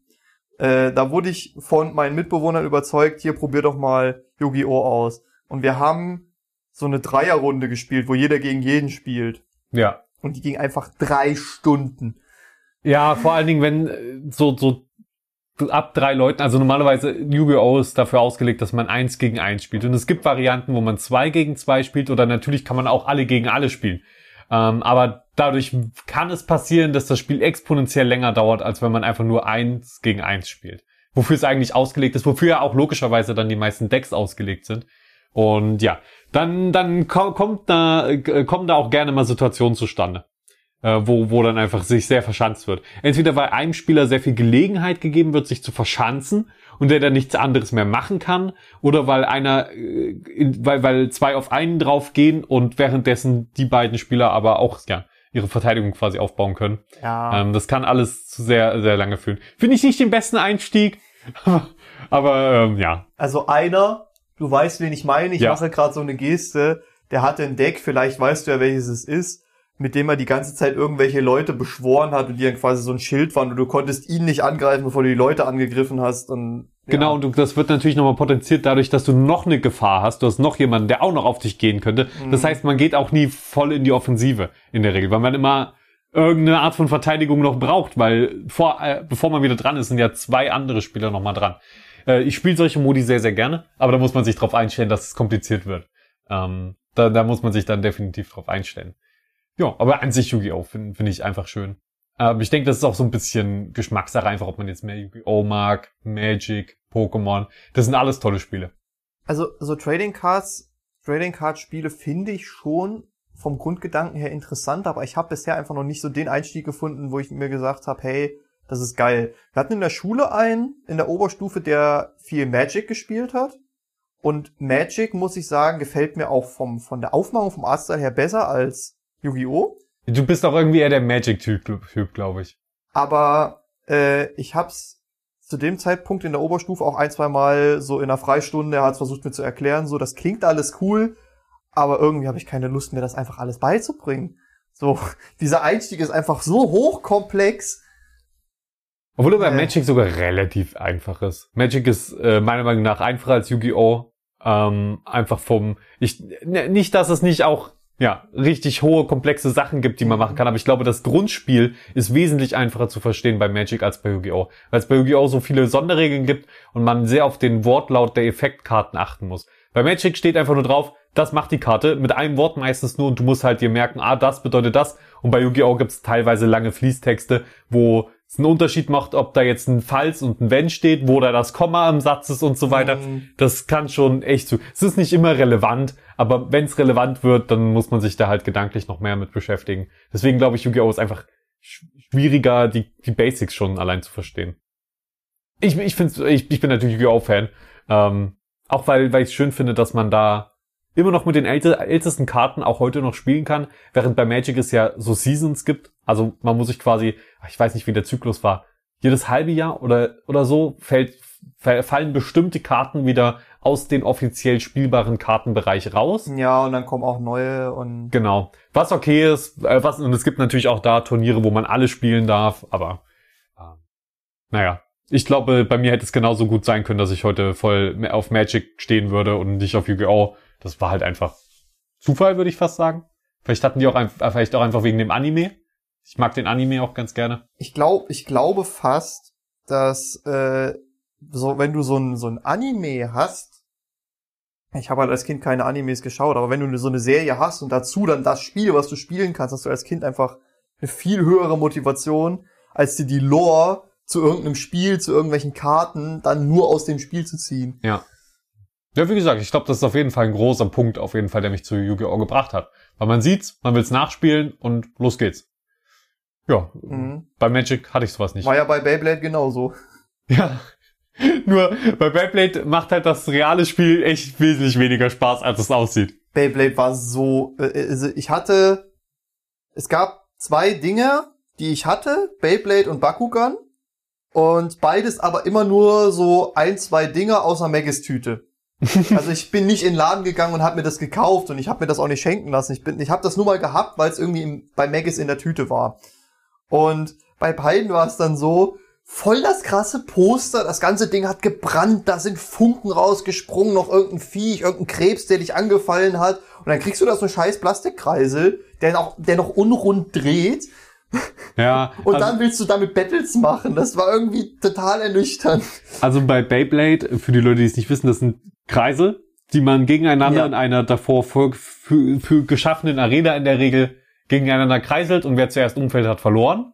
[SPEAKER 2] Äh, da wurde ich von meinen Mitbewohnern überzeugt, hier probier doch mal Yu-Gi-Oh! aus. Und wir haben so eine Dreierrunde gespielt, wo jeder gegen jeden spielt.
[SPEAKER 1] Ja.
[SPEAKER 2] Und die ging einfach drei Stunden.
[SPEAKER 1] Ja, vor allen Dingen, wenn äh, so, so ab drei Leuten, also normalerweise Yu-Gi-Oh! ist dafür ausgelegt, dass man eins gegen eins spielt. Und es gibt Varianten, wo man zwei gegen zwei spielt oder natürlich kann man auch alle gegen alle spielen. Ähm, aber dadurch kann es passieren, dass das Spiel exponentiell länger dauert, als wenn man einfach nur eins gegen eins spielt. Wofür es eigentlich ausgelegt ist, wofür ja auch logischerweise dann die meisten Decks ausgelegt sind. Und ja, dann, dann ko kommt da, kommen da auch gerne mal Situationen zustande äh, wo, wo dann einfach sich sehr verschanzt wird. Entweder weil einem Spieler sehr viel Gelegenheit gegeben wird, sich zu verschanzen und der dann nichts anderes mehr machen kann, oder weil einer, äh, weil, weil zwei auf einen draufgehen und währenddessen die beiden Spieler aber auch ja, ihre Verteidigung quasi aufbauen können.
[SPEAKER 2] Ja.
[SPEAKER 1] Ähm, das kann alles zu sehr, sehr lange führen. Finde ich nicht den besten Einstieg, aber, ähm, ja.
[SPEAKER 2] Also einer, du weißt, wen ich meine, ich
[SPEAKER 1] Ja.
[SPEAKER 2] mache gerade so eine Geste, der hatte ein Deck, vielleicht weißt du ja, welches es ist, mit dem er die ganze Zeit irgendwelche Leute beschworen hat und die dann quasi so ein Schild waren und du konntest ihn nicht angreifen, bevor du die Leute angegriffen hast und ja.
[SPEAKER 1] Genau, und das wird natürlich nochmal potenziert dadurch, dass du noch eine Gefahr hast. Du hast noch jemanden, der auch noch auf dich gehen könnte. Das heißt, man geht auch nie voll in die Offensive in der Regel, weil man immer irgendeine Art von Verteidigung noch braucht, weil vor, äh, bevor man wieder dran ist, sind ja zwei andere Spieler nochmal dran. Äh, ich spiele solche Modi sehr, sehr gerne, aber da muss man sich drauf einstellen, dass es kompliziert wird. Ähm, da, da muss man sich dann definitiv drauf einstellen. Ja, aber an sich Yu-Gi-Oh! finde find ich einfach schön. Ähm, ich denke, das ist auch so ein bisschen Geschmackssache, einfach ob man jetzt mehr Yu-Gi-Oh! mag, Magic, Pokémon. Das sind alles tolle Spiele.
[SPEAKER 2] Also so Trading Cards, Trading Card Spiele finde ich schon vom Grundgedanken her interessant, aber ich habe bisher einfach noch nicht so den Einstieg gefunden, wo ich mir gesagt habe, hey, das ist geil. Wir hatten in der Schule einen in der Oberstufe, der viel Magic gespielt hat. Und Magic, muss ich sagen, gefällt mir auch vom, von der Aufmachung, vom Artstyle her besser als Yu-Gi-Oh!
[SPEAKER 1] Du bist auch irgendwie eher der Magic-Typ, Typ, glaube ich.
[SPEAKER 2] Aber äh, ich hab's zu dem Zeitpunkt in der Oberstufe auch ein, zwei Mal so in einer Freistunde, er hat's versucht mir zu erklären, so, das klingt alles cool, aber irgendwie habe ich keine Lust mehr, das einfach alles beizubringen. So, dieser Einstieg ist einfach so hochkomplex.
[SPEAKER 1] Obwohl er bei
[SPEAKER 2] Äh.
[SPEAKER 1] Magic sogar relativ einfach ist. Magic ist äh, meiner Meinung nach einfacher als Yu-Gi-Oh! Ähm, einfach vom, ich, nicht, dass es nicht auch, ja, richtig hohe, komplexe Sachen gibt, die man machen kann, aber ich glaube, das Grundspiel ist wesentlich einfacher zu verstehen bei Magic als bei Yu-Gi-Oh! Weil es bei Yu-Gi-Oh! so viele Sonderregeln gibt und man sehr auf den Wortlaut der Effektkarten achten muss. Bei Magic steht einfach nur drauf, das macht die Karte mit einem Wort meistens nur und du musst halt dir merken, ah, das bedeutet das. Und bei Yu-Gi-Oh! gibt's teilweise lange Fließtexte, wo es einen Unterschied macht, ob da jetzt ein Falls und ein Wenn steht, wo da das Komma im Satz ist und so weiter.
[SPEAKER 2] Mhm.
[SPEAKER 1] Das kann schon echt zu. Es ist nicht immer relevant, aber wenn es relevant wird, dann muss man sich da halt gedanklich noch mehr mit beschäftigen. Deswegen glaube ich, Yu-Gi-Oh! ist einfach sch- schwieriger, die, die Basics schon allein zu verstehen. Ich, ich, find's, ich, ich bin natürlich Yu-Gi-Oh!-Fan. Ähm, auch weil, weil ich schön finde, dass man da immer noch mit den älte, ältesten Karten auch heute noch spielen kann, während bei Magic es ja so Seasons gibt. Also man muss sich quasi, ich weiß nicht, wie der Zyklus war, jedes halbe Jahr oder, oder so fällt, fall- fallen bestimmte Karten wieder aus den offiziell spielbaren Kartenbereich raus.
[SPEAKER 2] Ja, und dann kommen auch neue und
[SPEAKER 1] Genau. Was okay ist, äh, was, und es gibt natürlich auch da Turniere, wo man alle spielen darf, aber äh, naja. Ich glaube, bei mir hätte es genauso gut sein können, dass ich heute voll auf Magic stehen würde und nicht auf Yu-Gi-Oh! Das war halt einfach Zufall, würde ich fast sagen. Vielleicht hatten die auch einfach, vielleicht auch einfach wegen dem Anime. Ich mag den Anime auch ganz gerne.
[SPEAKER 2] ich glaube, ich glaube fast, dass äh, so wenn du so ein so ein Anime hast, ich habe halt als Kind keine Animes geschaut, aber wenn du so eine Serie hast und dazu dann das Spiel, was du spielen kannst, hast du als Kind einfach eine viel höhere Motivation, als dir die Lore zu irgendeinem Spiel, zu irgendwelchen Karten dann nur aus dem Spiel zu ziehen.
[SPEAKER 1] Ja. Ja, wie gesagt, ich glaube, das ist auf jeden Fall ein großer Punkt, auf jeden Fall, der mich zu Yu-Gi-Oh! gebracht hat. Weil man sieht's, man will's nachspielen und los geht's. Ja,
[SPEAKER 2] Mhm.
[SPEAKER 1] bei Magic hatte ich sowas nicht.
[SPEAKER 2] War ja bei Beyblade genauso.
[SPEAKER 1] Ja. Nur bei Beyblade macht halt das reale Spiel echt wesentlich weniger Spaß, als es aussieht.
[SPEAKER 2] Beyblade war so, äh, also ich hatte, es gab zwei Dinge, die ich hatte, Beyblade und Bakugan. Und beides aber immer nur so ein, zwei Dinge aus einer Maggis-Tüte. Also ich bin nicht in den Laden gegangen und habe mir das gekauft und ich habe mir das auch nicht schenken lassen. Ich bin, ich habe das nur mal gehabt, weil es irgendwie im, bei Maggis in der Tüte war. Und bei beiden war es dann so, voll das krasse Poster, das ganze Ding hat gebrannt, da sind Funken rausgesprungen, noch irgendein Viech, irgendein Krebs, der dich angefallen hat. Und dann kriegst du da so einen scheiß Plastikkreisel, der noch, der noch unrund dreht.
[SPEAKER 1] Ja.
[SPEAKER 2] Und
[SPEAKER 1] also,
[SPEAKER 2] dann willst du damit Battles machen. Das war irgendwie total ernüchternd.
[SPEAKER 1] also bei Beyblade, für die Leute, die es nicht wissen, das sind Kreise, die man gegeneinander
[SPEAKER 2] Ja.
[SPEAKER 1] in einer davor für, für, für geschaffenen Arena in der Regel gegeneinander kreiselt und wer zuerst umfällt, hat verloren.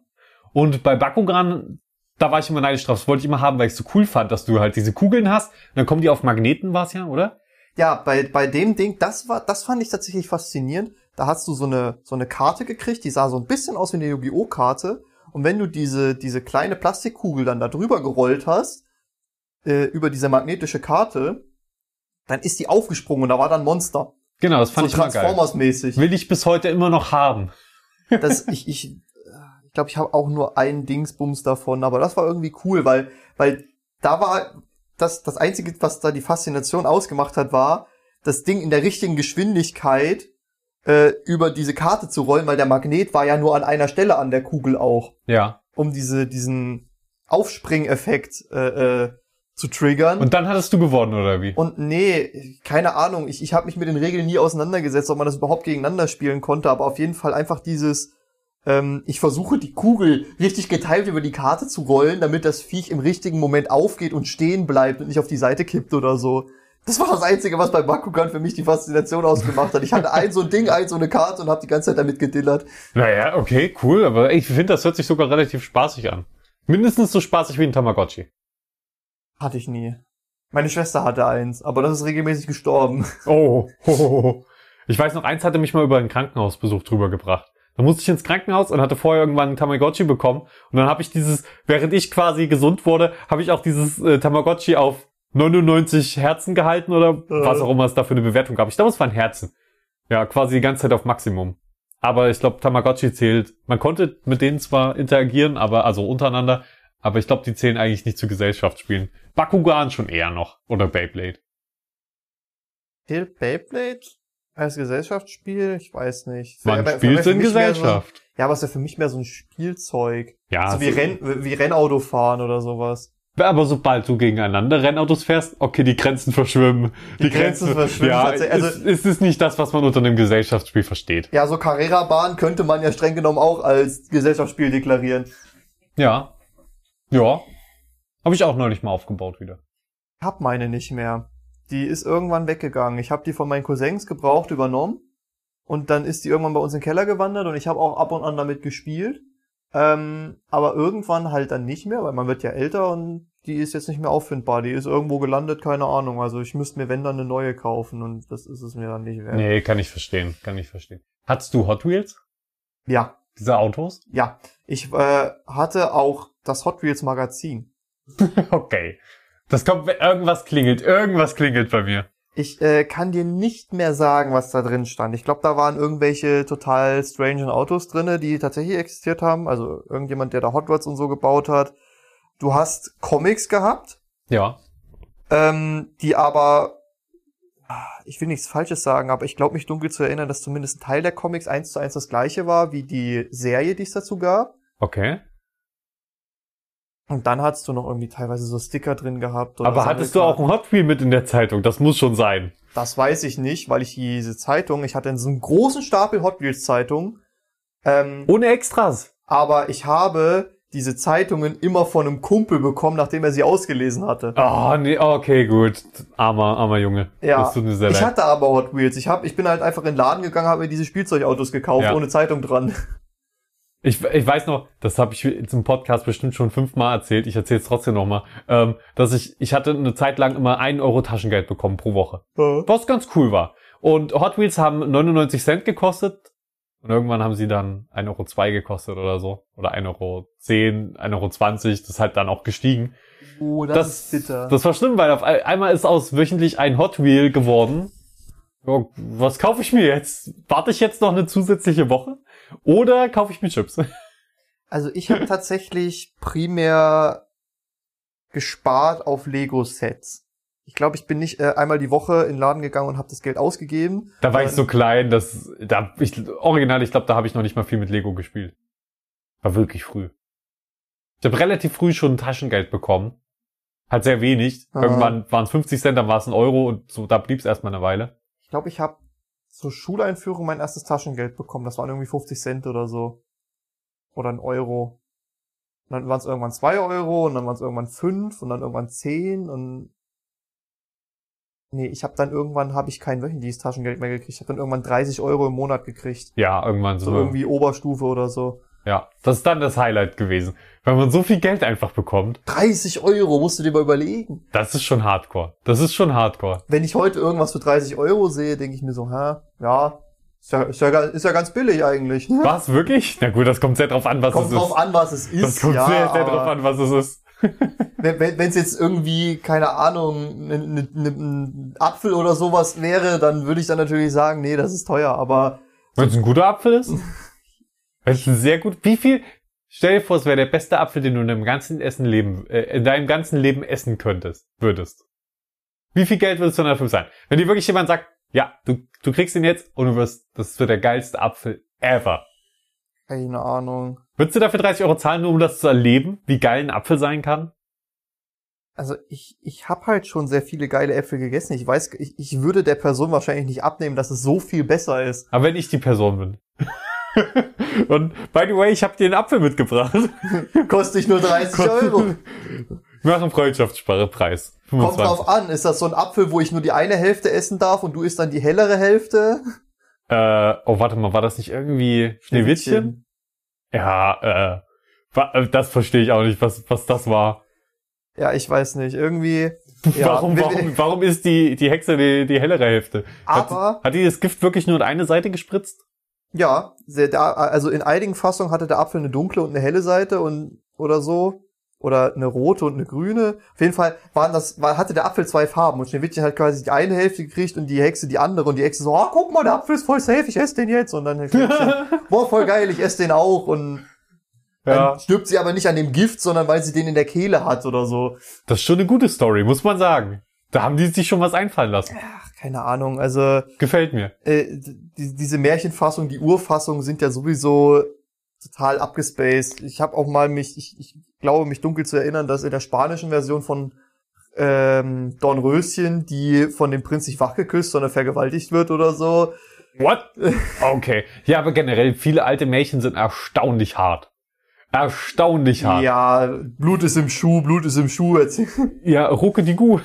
[SPEAKER 1] Und bei Bakugan, da war ich immer neidisch drauf. Das wollte ich immer haben, weil ich es so cool fand, dass du halt diese Kugeln hast. Und dann kommen die auf Magneten, war's ja, oder?
[SPEAKER 2] Ja, bei, bei dem Ding, das war, das fand ich tatsächlich faszinierend. Da hast du so eine, so eine Karte gekriegt, die sah so ein bisschen aus wie eine Yu-Gi-Oh! Karte. Und wenn du diese, diese kleine Plastikkugel dann da drüber gerollt hast, äh, über diese magnetische Karte, dann ist die aufgesprungen und da war dann ein Monster.
[SPEAKER 1] Genau, das
[SPEAKER 2] So
[SPEAKER 1] fand ich immer geil.
[SPEAKER 2] Transformers-mäßig.
[SPEAKER 1] Will ich bis heute immer noch haben.
[SPEAKER 2] Das, ich, ich, ich glaube, ich habe auch nur einen Dingsbums davon, aber das war irgendwie cool, weil, weil da war das, das einzige, was da die Faszination ausgemacht hat, war, das Ding in der richtigen Geschwindigkeit äh, über diese Karte zu rollen, weil der Magnet war ja nur an einer Stelle an der Kugel auch,
[SPEAKER 1] Ja.
[SPEAKER 2] um diese, diesen Aufspringeffekt äh, äh, zu triggern.
[SPEAKER 1] Und dann hattest du gewonnen, oder wie?
[SPEAKER 2] Und nee, keine Ahnung, ich, ich habe mich mit den Regeln nie auseinandergesetzt, ob man das überhaupt gegeneinander spielen konnte, aber auf jeden Fall einfach dieses, ähm, ich versuche die Kugel richtig geteilt über die Karte zu rollen, damit das Viech im richtigen Moment aufgeht und stehen bleibt und nicht auf die Seite kippt oder so. Das war das Einzige, was bei Bakugan für mich die Faszination ausgemacht hat. Ich hatte ein so ein Ding, ein so eine Karte und habe die ganze Zeit damit gedillert.
[SPEAKER 1] Naja, okay, cool, aber ich finde, das hört sich sogar relativ spaßig an. Mindestens so spaßig wie ein Tamagotchi.
[SPEAKER 2] Hatte ich nie. Meine Schwester hatte eins, aber das ist regelmäßig gestorben.
[SPEAKER 1] Oh, ho, ho, ho. Ich weiß noch, eins hatte mich mal über einen Krankenhausbesuch drüber gebracht. Da musste ich ins Krankenhaus und hatte vorher irgendwann einen Tamagotchi bekommen. Und dann habe ich dieses, während ich quasi gesund wurde, habe ich auch dieses äh, Tamagotchi auf 99 Herzen gehalten oder was auch immer es da für eine Bewertung gab. Ich glaube, es waren Herzen. Ja, quasi die ganze Zeit auf Maximum. Aber ich glaube, Tamagotchi zählt. Man konnte mit denen zwar interagieren, aber also untereinander, aber ich glaube, die zählen eigentlich nicht zu Gesellschaftsspielen. Bakugan schon eher noch. Oder Beyblade.
[SPEAKER 2] Hill Beyblade als Gesellschaftsspiel? Ich weiß nicht.
[SPEAKER 1] Man
[SPEAKER 2] aber
[SPEAKER 1] spielt in Gesellschaft.
[SPEAKER 2] So, ja, aber es ist ja für mich mehr so ein Spielzeug.
[SPEAKER 1] Ja,
[SPEAKER 2] so wie, Renn, wie Rennauto fahren oder sowas.
[SPEAKER 1] Aber sobald du gegeneinander Rennautos fährst, okay, die Grenzen verschwimmen.
[SPEAKER 2] Die Grenzen verschwimmen
[SPEAKER 1] Ja,
[SPEAKER 2] tatsächlich. Also-
[SPEAKER 1] es, es ist nicht das, was man unter einem Gesellschaftsspiel versteht.
[SPEAKER 2] Ja, so Carrera-Bahn könnte man ja streng genommen auch als Gesellschaftsspiel deklarieren.
[SPEAKER 1] Ja. Ja. Habe ich auch neulich mal aufgebaut wieder.
[SPEAKER 2] Ich hab meine nicht mehr. Die ist irgendwann weggegangen. Ich habe die von meinen Cousins gebraucht übernommen und dann ist die irgendwann bei uns in den Keller gewandert und ich habe auch ab und an damit gespielt. Ähm, aber irgendwann halt dann nicht mehr, weil man wird ja älter und die ist jetzt nicht mehr auffindbar. Die ist irgendwo gelandet, keine Ahnung. Also ich müsste mir, wenn dann, eine neue kaufen und das ist es mir dann nicht wert.
[SPEAKER 1] Nee, kann ich verstehen, kann ich verstehen. Hattest du Hot Wheels?
[SPEAKER 2] Ja,
[SPEAKER 1] Diese Autos?
[SPEAKER 2] ja. Ich äh, hatte auch das Hot Wheels Magazin.
[SPEAKER 1] okay. Das kommt, irgendwas klingelt, irgendwas klingelt bei mir.
[SPEAKER 2] Ich äh, kann dir nicht mehr sagen, was da drin stand. Ich glaube, da waren irgendwelche total strangen Autos drinne, die tatsächlich existiert haben. Also irgendjemand, der da Hot Rods und so gebaut hat. Du hast Comics gehabt,
[SPEAKER 1] Ja.
[SPEAKER 2] ähm, die aber, ah, ich will nichts Falsches sagen, aber ich glaube mich dunkel zu erinnern, dass zumindest ein Teil der Comics eins zu eins das gleiche war wie die Serie, die es dazu gab.
[SPEAKER 1] Okay.
[SPEAKER 2] Und dann hattest du noch irgendwie teilweise so Sticker drin gehabt.
[SPEAKER 1] Aber hattest du auch ein Hot Wheel mit in der Zeitung? Das muss schon sein.
[SPEAKER 2] Das weiß ich nicht, weil ich diese Zeitung, ich hatte so einen großen Stapel Hot Wheels Zeitungen, ähm,
[SPEAKER 1] Ohne Extras.
[SPEAKER 2] aber ich habe diese Zeitungen immer von einem Kumpel bekommen, nachdem er sie ausgelesen hatte.
[SPEAKER 1] Oh, nee, okay, gut. Armer, armer Junge.
[SPEAKER 2] Ja, ich hatte aber Hot Wheels. Ich hab, ich bin halt einfach in den Laden gegangen, habe mir diese Spielzeugautos gekauft,
[SPEAKER 1] Ja.
[SPEAKER 2] ohne Zeitung dran.
[SPEAKER 1] Ich, ich weiß noch, das habe ich zum Podcast bestimmt schon fünfmal erzählt, ich erzähle es trotzdem nochmal, ähm, dass ich, ich hatte eine Zeit lang immer einen Euro Taschengeld bekommen pro Woche. Was ganz cool war. Und Hot Wheels haben 99 Cent gekostet. Und irgendwann haben sie dann 1,02 Euro zwei gekostet oder so. Oder 1,10 Euro, 1,20 Euro. Das ist halt dann auch gestiegen.
[SPEAKER 2] Oh,
[SPEAKER 1] Das, das war schlimm, weil auf ein- einmal ist aus wöchentlich ein Hot Wheel geworden. Ja, was kaufe ich mir jetzt? Warte ich jetzt noch eine zusätzliche Woche? Oder kaufe ich mir Chips?
[SPEAKER 2] Also ich habe tatsächlich primär gespart auf Lego-Sets. Ich glaube, ich bin nicht äh, einmal die Woche in den Laden gegangen und habe das Geld ausgegeben.
[SPEAKER 1] Da war ich so klein, dass da ich original, ich glaube, da habe ich noch nicht mal viel mit Lego gespielt. War wirklich früh. Ich habe relativ früh schon Taschengeld bekommen. Halt sehr wenig.
[SPEAKER 2] Aha.
[SPEAKER 1] Irgendwann waren es 50 Cent, dann war es ein Euro und so, da blieb es erstmal eine Weile.
[SPEAKER 2] Ich glaube, ich habe zur Schuleinführung mein erstes Taschengeld bekommen. Das waren irgendwie 50 Cent oder so. Oder ein Euro. Und dann waren es irgendwann zwei Euro und dann waren es irgendwann fünf und dann irgendwann zehn und nee, ich habe dann irgendwann habe ich kein wöchentliches Taschengeld mehr gekriegt. Ich habe dann irgendwann 30 Euro im Monat gekriegt.
[SPEAKER 1] Ja, irgendwann
[SPEAKER 2] So
[SPEAKER 1] so.
[SPEAKER 2] irgendwie Oberstufe oder so.
[SPEAKER 1] Ja, das ist dann das Highlight gewesen. Weil man so viel Geld einfach bekommt.
[SPEAKER 2] 30 Euro, musst du dir mal überlegen.
[SPEAKER 1] Das ist schon Hardcore. Das ist schon Hardcore.
[SPEAKER 2] Wenn ich heute irgendwas für 30 Euro sehe, denke ich mir so, hä, ja, ist ja, ist ja, ist ja ganz billig eigentlich.
[SPEAKER 1] Was, wirklich? Na gut, das kommt sehr drauf an, was
[SPEAKER 2] Kommt
[SPEAKER 1] es
[SPEAKER 2] drauf
[SPEAKER 1] ist.
[SPEAKER 2] an, was es ist.
[SPEAKER 1] das kommt
[SPEAKER 2] ja,
[SPEAKER 1] sehr, sehr drauf an, was es ist.
[SPEAKER 2] wenn wenn wenn's jetzt irgendwie, keine Ahnung, ne, ne, ne, ein Apfel oder sowas wäre, dann würde ich dann natürlich sagen, nee, das ist teuer, aber
[SPEAKER 1] Wenn es ein guter Apfel ist? Es ein sehr gut. Wie viel? Stell dir vor, es wäre der beste Apfel, den du in deinem ganzen Essen leben, äh, in deinem ganzen Leben essen könntest, würdest. Wie viel Geld würdest du dafür sein? Wenn dir wirklich jemand sagt, ja, du, du kriegst ihn jetzt und du wirst, das wird der geilste Apfel ever.
[SPEAKER 2] keine Ahnung.
[SPEAKER 1] Würdest du dafür 30 Euro zahlen, nur um das zu erleben, wie geil ein Apfel sein kann?
[SPEAKER 2] Also ich, ich habe halt schon sehr viele geile Äpfel gegessen. Ich weiß, ich, ich würde der Person wahrscheinlich nicht abnehmen, dass es so viel besser ist.
[SPEAKER 1] Aber wenn ich die Person bin. und by the way, ich habe dir einen Apfel mitgebracht.
[SPEAKER 2] Kostet dich nur 30 Euro.
[SPEAKER 1] Wir machen Freundschaftspreis.
[SPEAKER 2] Kommt drauf an, ist das so ein Apfel, wo ich nur die eine Hälfte essen darf und du isst dann die hellere Hälfte?
[SPEAKER 1] Äh, oh, warte mal, war das nicht irgendwie Schneewittchen? Ja, äh, äh, das verstehe ich auch nicht, was, was das war.
[SPEAKER 2] Ja, ich weiß nicht. Irgendwie. Ja,
[SPEAKER 1] warum, warum, warum ist die, die Hexe die, die hellere Hälfte?
[SPEAKER 2] Aber-
[SPEAKER 1] Hat, hat die das Gift wirklich nur in eine Seite gespritzt?
[SPEAKER 2] Ja, sehr, da, also in einigen Fassungen hatte der Apfel eine dunkle und eine helle Seite und oder so. Oder eine rote und eine grüne. Auf jeden Fall waren das, war, hatte der Apfel zwei Farben und Schneewittchen hat quasi die eine Hälfte gekriegt und die Hexe die andere und die Hexe so, ah, guck mal, der Apfel ist voll safe, ich esse den jetzt. Und dann Schneewittchen, boah, voll geil, ich esse den auch und dann
[SPEAKER 1] Ja.
[SPEAKER 2] stirbt sie aber nicht an dem Gift, sondern weil sie den in der Kehle hat oder so.
[SPEAKER 1] Das ist schon eine gute Story, muss man sagen. Da haben die sich schon was einfallen lassen.
[SPEAKER 2] Ach, keine Ahnung, also
[SPEAKER 1] Gefällt mir.
[SPEAKER 2] äh, die, diese Märchenfassung, die Urfassung sind ja sowieso total abgespaced. Ich habe auch mal mich, ich, ich glaube mich dunkel zu erinnern, dass in der spanischen Version von ähm, Dornröschen, die von dem Prinz nicht wachgeküsst, sondern vergewaltigt wird oder so.
[SPEAKER 1] What? Okay. Ja, aber generell, viele alte Märchen sind erstaunlich hart. Erstaunlich hart.
[SPEAKER 2] Ja, Blut ist im Schuh, Blut ist im Schuh.
[SPEAKER 1] Ja, Rucke die Gu.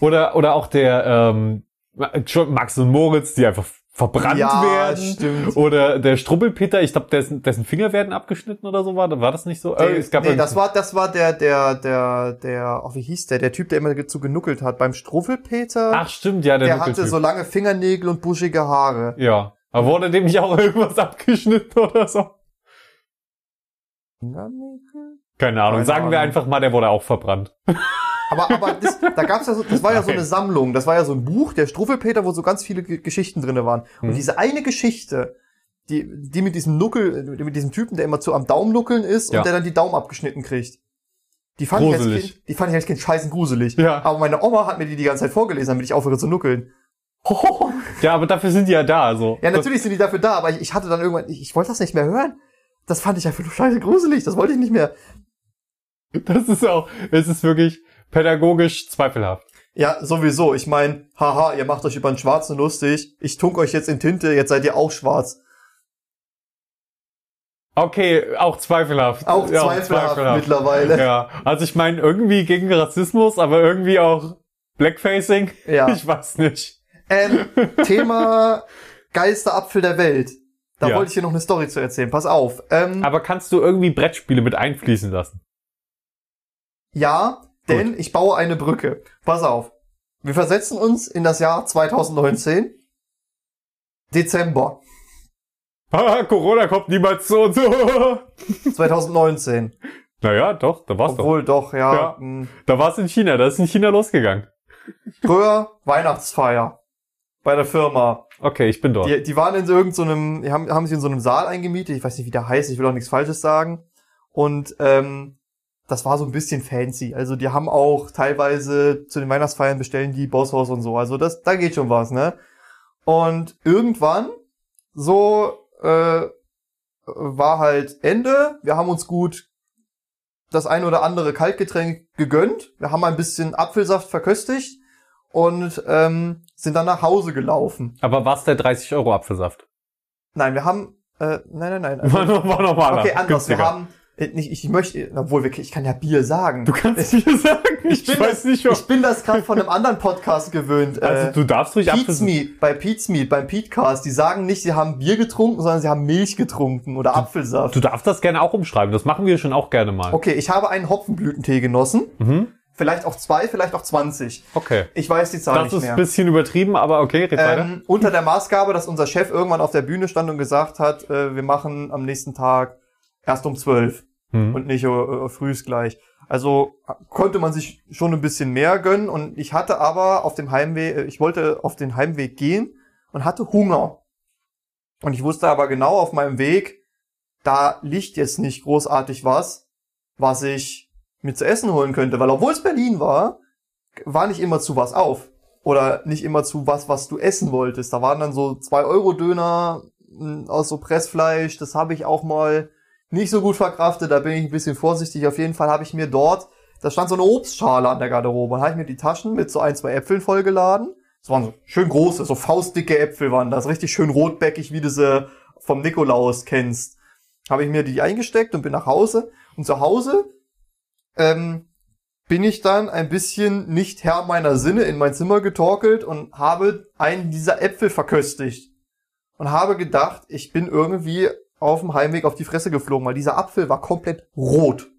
[SPEAKER 1] Oder, oder auch der ähm, Max und Moritz, die einfach verbrannt
[SPEAKER 2] Ja,
[SPEAKER 1] werden.
[SPEAKER 2] stimmt.
[SPEAKER 1] Oder der Strubbelpeter, ich glaube, dessen, dessen Finger werden abgeschnitten oder so war. War das nicht so? Äh, es gab
[SPEAKER 2] nee, das war, das war der, der, der, der, oh, wie hieß der? Der Typ, der immer zu genuckelt hat. Beim Struffelpeter,
[SPEAKER 1] Ach stimmt, ja, der,
[SPEAKER 2] der hatte so lange Fingernägel und buschige Haare.
[SPEAKER 1] Ja. Aber wurde dem nicht auch irgendwas abgeschnitten oder so?
[SPEAKER 2] Fingernägel?
[SPEAKER 1] Keine Ahnung.
[SPEAKER 2] Keine
[SPEAKER 1] Sagen wir
[SPEAKER 2] Ahnung.
[SPEAKER 1] einfach mal, der wurde auch verbrannt.
[SPEAKER 2] Aber, aber das, da gab's ja so, das war ja so eine Sammlung, das war ja so ein Buch, der Struffelpeter, wo so ganz viele Ge- Geschichten drinne waren. Und
[SPEAKER 1] Mhm.
[SPEAKER 2] diese eine Geschichte, die, die mit diesem Nuckel, mit diesem Typen, der immer zu am Daumen nuckeln ist
[SPEAKER 1] Ja.
[SPEAKER 2] und der dann die Daumen abgeschnitten kriegt. Die fand ich als
[SPEAKER 1] Gruselig.
[SPEAKER 2] Kind, die fand ich als Kind scheißen gruselig.
[SPEAKER 1] Ja.
[SPEAKER 2] Aber meine Oma hat mir die die ganze Zeit vorgelesen, damit ich aufhöre zu nuckeln.
[SPEAKER 1] Ja, aber dafür sind die ja da, so.
[SPEAKER 2] Ja, natürlich sind die dafür da, aber ich, ich hatte dann irgendwann, ich, ich wollte das nicht mehr hören. Das fand ich einfach nur scheiße gruselig, das wollte ich nicht mehr.
[SPEAKER 1] Das ist auch, es ist wirklich pädagogisch zweifelhaft.
[SPEAKER 2] Ja, sowieso. Ich mein, haha, ihr macht euch über den Schwarzen lustig. Ich tunk euch jetzt in Tinte, jetzt seid ihr auch schwarz.
[SPEAKER 1] Okay, auch zweifelhaft.
[SPEAKER 2] Auch
[SPEAKER 1] Ja,
[SPEAKER 2] zweifelhaft, mittlerweile.
[SPEAKER 1] Ja, also ich meine, irgendwie gegen Rassismus, aber irgendwie auch Blackfacing.
[SPEAKER 2] Ja.
[SPEAKER 1] Ich weiß nicht.
[SPEAKER 2] Ähm, Thema geilster Apfel der Welt. Da
[SPEAKER 1] Ja.
[SPEAKER 2] wollte ich dir noch eine Story zu erzählen. Pass auf. Ähm,
[SPEAKER 1] Aber kannst du irgendwie Brettspiele mit einfließen lassen?
[SPEAKER 2] ja, denn ich baue eine Brücke. Pass auf. Wir versetzen uns in das Jahr 2019. Dezember
[SPEAKER 1] Ah, Corona kommt niemals zu uns.
[SPEAKER 2] 2019.
[SPEAKER 1] naja, doch, da war's doch.
[SPEAKER 2] Obwohl doch, ja.
[SPEAKER 1] Ja.
[SPEAKER 2] mh.
[SPEAKER 1] Da war's in China, da ist in China losgegangen.
[SPEAKER 2] Früher Weihnachtsfeier bei der Firma.
[SPEAKER 1] Okay, ich bin dort.
[SPEAKER 2] Die, die waren in so irgendeinem, die haben, haben sich in so einem Saal eingemietet. Ich weiß nicht, wie der heißt. Ich will auch nichts Falsches sagen. Und ähm, das war so ein bisschen fancy. Also die haben auch teilweise zu den Weihnachtsfeiern bestellen die Bosshaus und so. Also das, da geht schon was, ne? Und irgendwann so äh, war halt Ende. Wir haben uns gut das ein oder andere Kaltgetränk gegönnt. Wir haben ein bisschen Apfelsaft verköstigt und ähm, sind dann nach Hause gelaufen.
[SPEAKER 1] Aber war's der 30 Euro Apfelsaft?
[SPEAKER 2] Nein, wir haben äh, nein, nein, nein. Also,
[SPEAKER 1] War, noch- war normaler.
[SPEAKER 2] okay, anders. Wir
[SPEAKER 1] günstiger.
[SPEAKER 2] haben äh, nicht, ich möchte, obwohl wir, ich kann ja Bier sagen.
[SPEAKER 1] Du kannst mir sagen, ich,
[SPEAKER 2] bin
[SPEAKER 1] weiß
[SPEAKER 2] das,
[SPEAKER 1] nicht, was.
[SPEAKER 2] ich bin das gerade von einem anderen Podcast gewöhnt.
[SPEAKER 1] Also
[SPEAKER 2] äh,
[SPEAKER 1] du darfst ruhig
[SPEAKER 2] Pete's
[SPEAKER 1] Apfelsaft.
[SPEAKER 2] Meat, bei Pete's Meat, beim Petecast, die sagen nicht, sie haben Bier getrunken, sondern sie haben Milch getrunken oder Apfelsaft.
[SPEAKER 1] Du darfst das gerne auch umschreiben. Das machen wir schon auch gerne mal.
[SPEAKER 2] Okay, ich habe einen Hopfenblütentee genossen.
[SPEAKER 1] Mhm.
[SPEAKER 2] Vielleicht auch zwei, vielleicht auch 20.
[SPEAKER 1] Okay.
[SPEAKER 2] Ich weiß die Zahl
[SPEAKER 1] Das
[SPEAKER 2] nicht
[SPEAKER 1] ist
[SPEAKER 2] mehr.
[SPEAKER 1] ein bisschen übertrieben, aber okay, red.
[SPEAKER 2] Ähm, unter der Maßgabe, dass unser Chef irgendwann auf der Bühne stand und gesagt hat, äh, wir machen am nächsten Tag erst um 12
[SPEAKER 1] Hm.
[SPEAKER 2] und nicht äh, äh, frühs gleich. Also äh, konnte man sich schon ein bisschen mehr gönnen und ich hatte aber auf dem Heimweg, äh, ich wollte auf den Heimweg gehen und hatte Hunger. Und ich wusste aber genau auf meinem Weg, da liegt jetzt nicht großartig was, was ich mir zu essen holen könnte, weil obwohl es Berlin war, war nicht immer zu was auf. Oder nicht immer zu was, was du essen wolltest. Da waren dann so 2-Euro-Döner mh, aus so Pressfleisch. Das habe ich auch mal nicht so gut verkraftet. Da bin ich ein bisschen vorsichtig. Auf jeden Fall habe ich mir dort, da stand so eine Obstschale an der Garderobe. Und habe ich mir die Taschen mit so ein, zwei Äpfeln vollgeladen. Das waren so schön große, so faustdicke Äpfel waren das. Richtig schön rotbäckig, wie du sie vom Nikolaus kennst. Habe ich mir die eingesteckt und bin nach Hause. Und zu Hause ähm, bin ich dann ein bisschen nicht Herr meiner Sinne in mein Zimmer getorkelt und habe einen dieser Äpfel verköstigt. Und habe gedacht, ich bin irgendwie auf dem Heimweg auf die Fresse geflogen, weil dieser Apfel war komplett rot.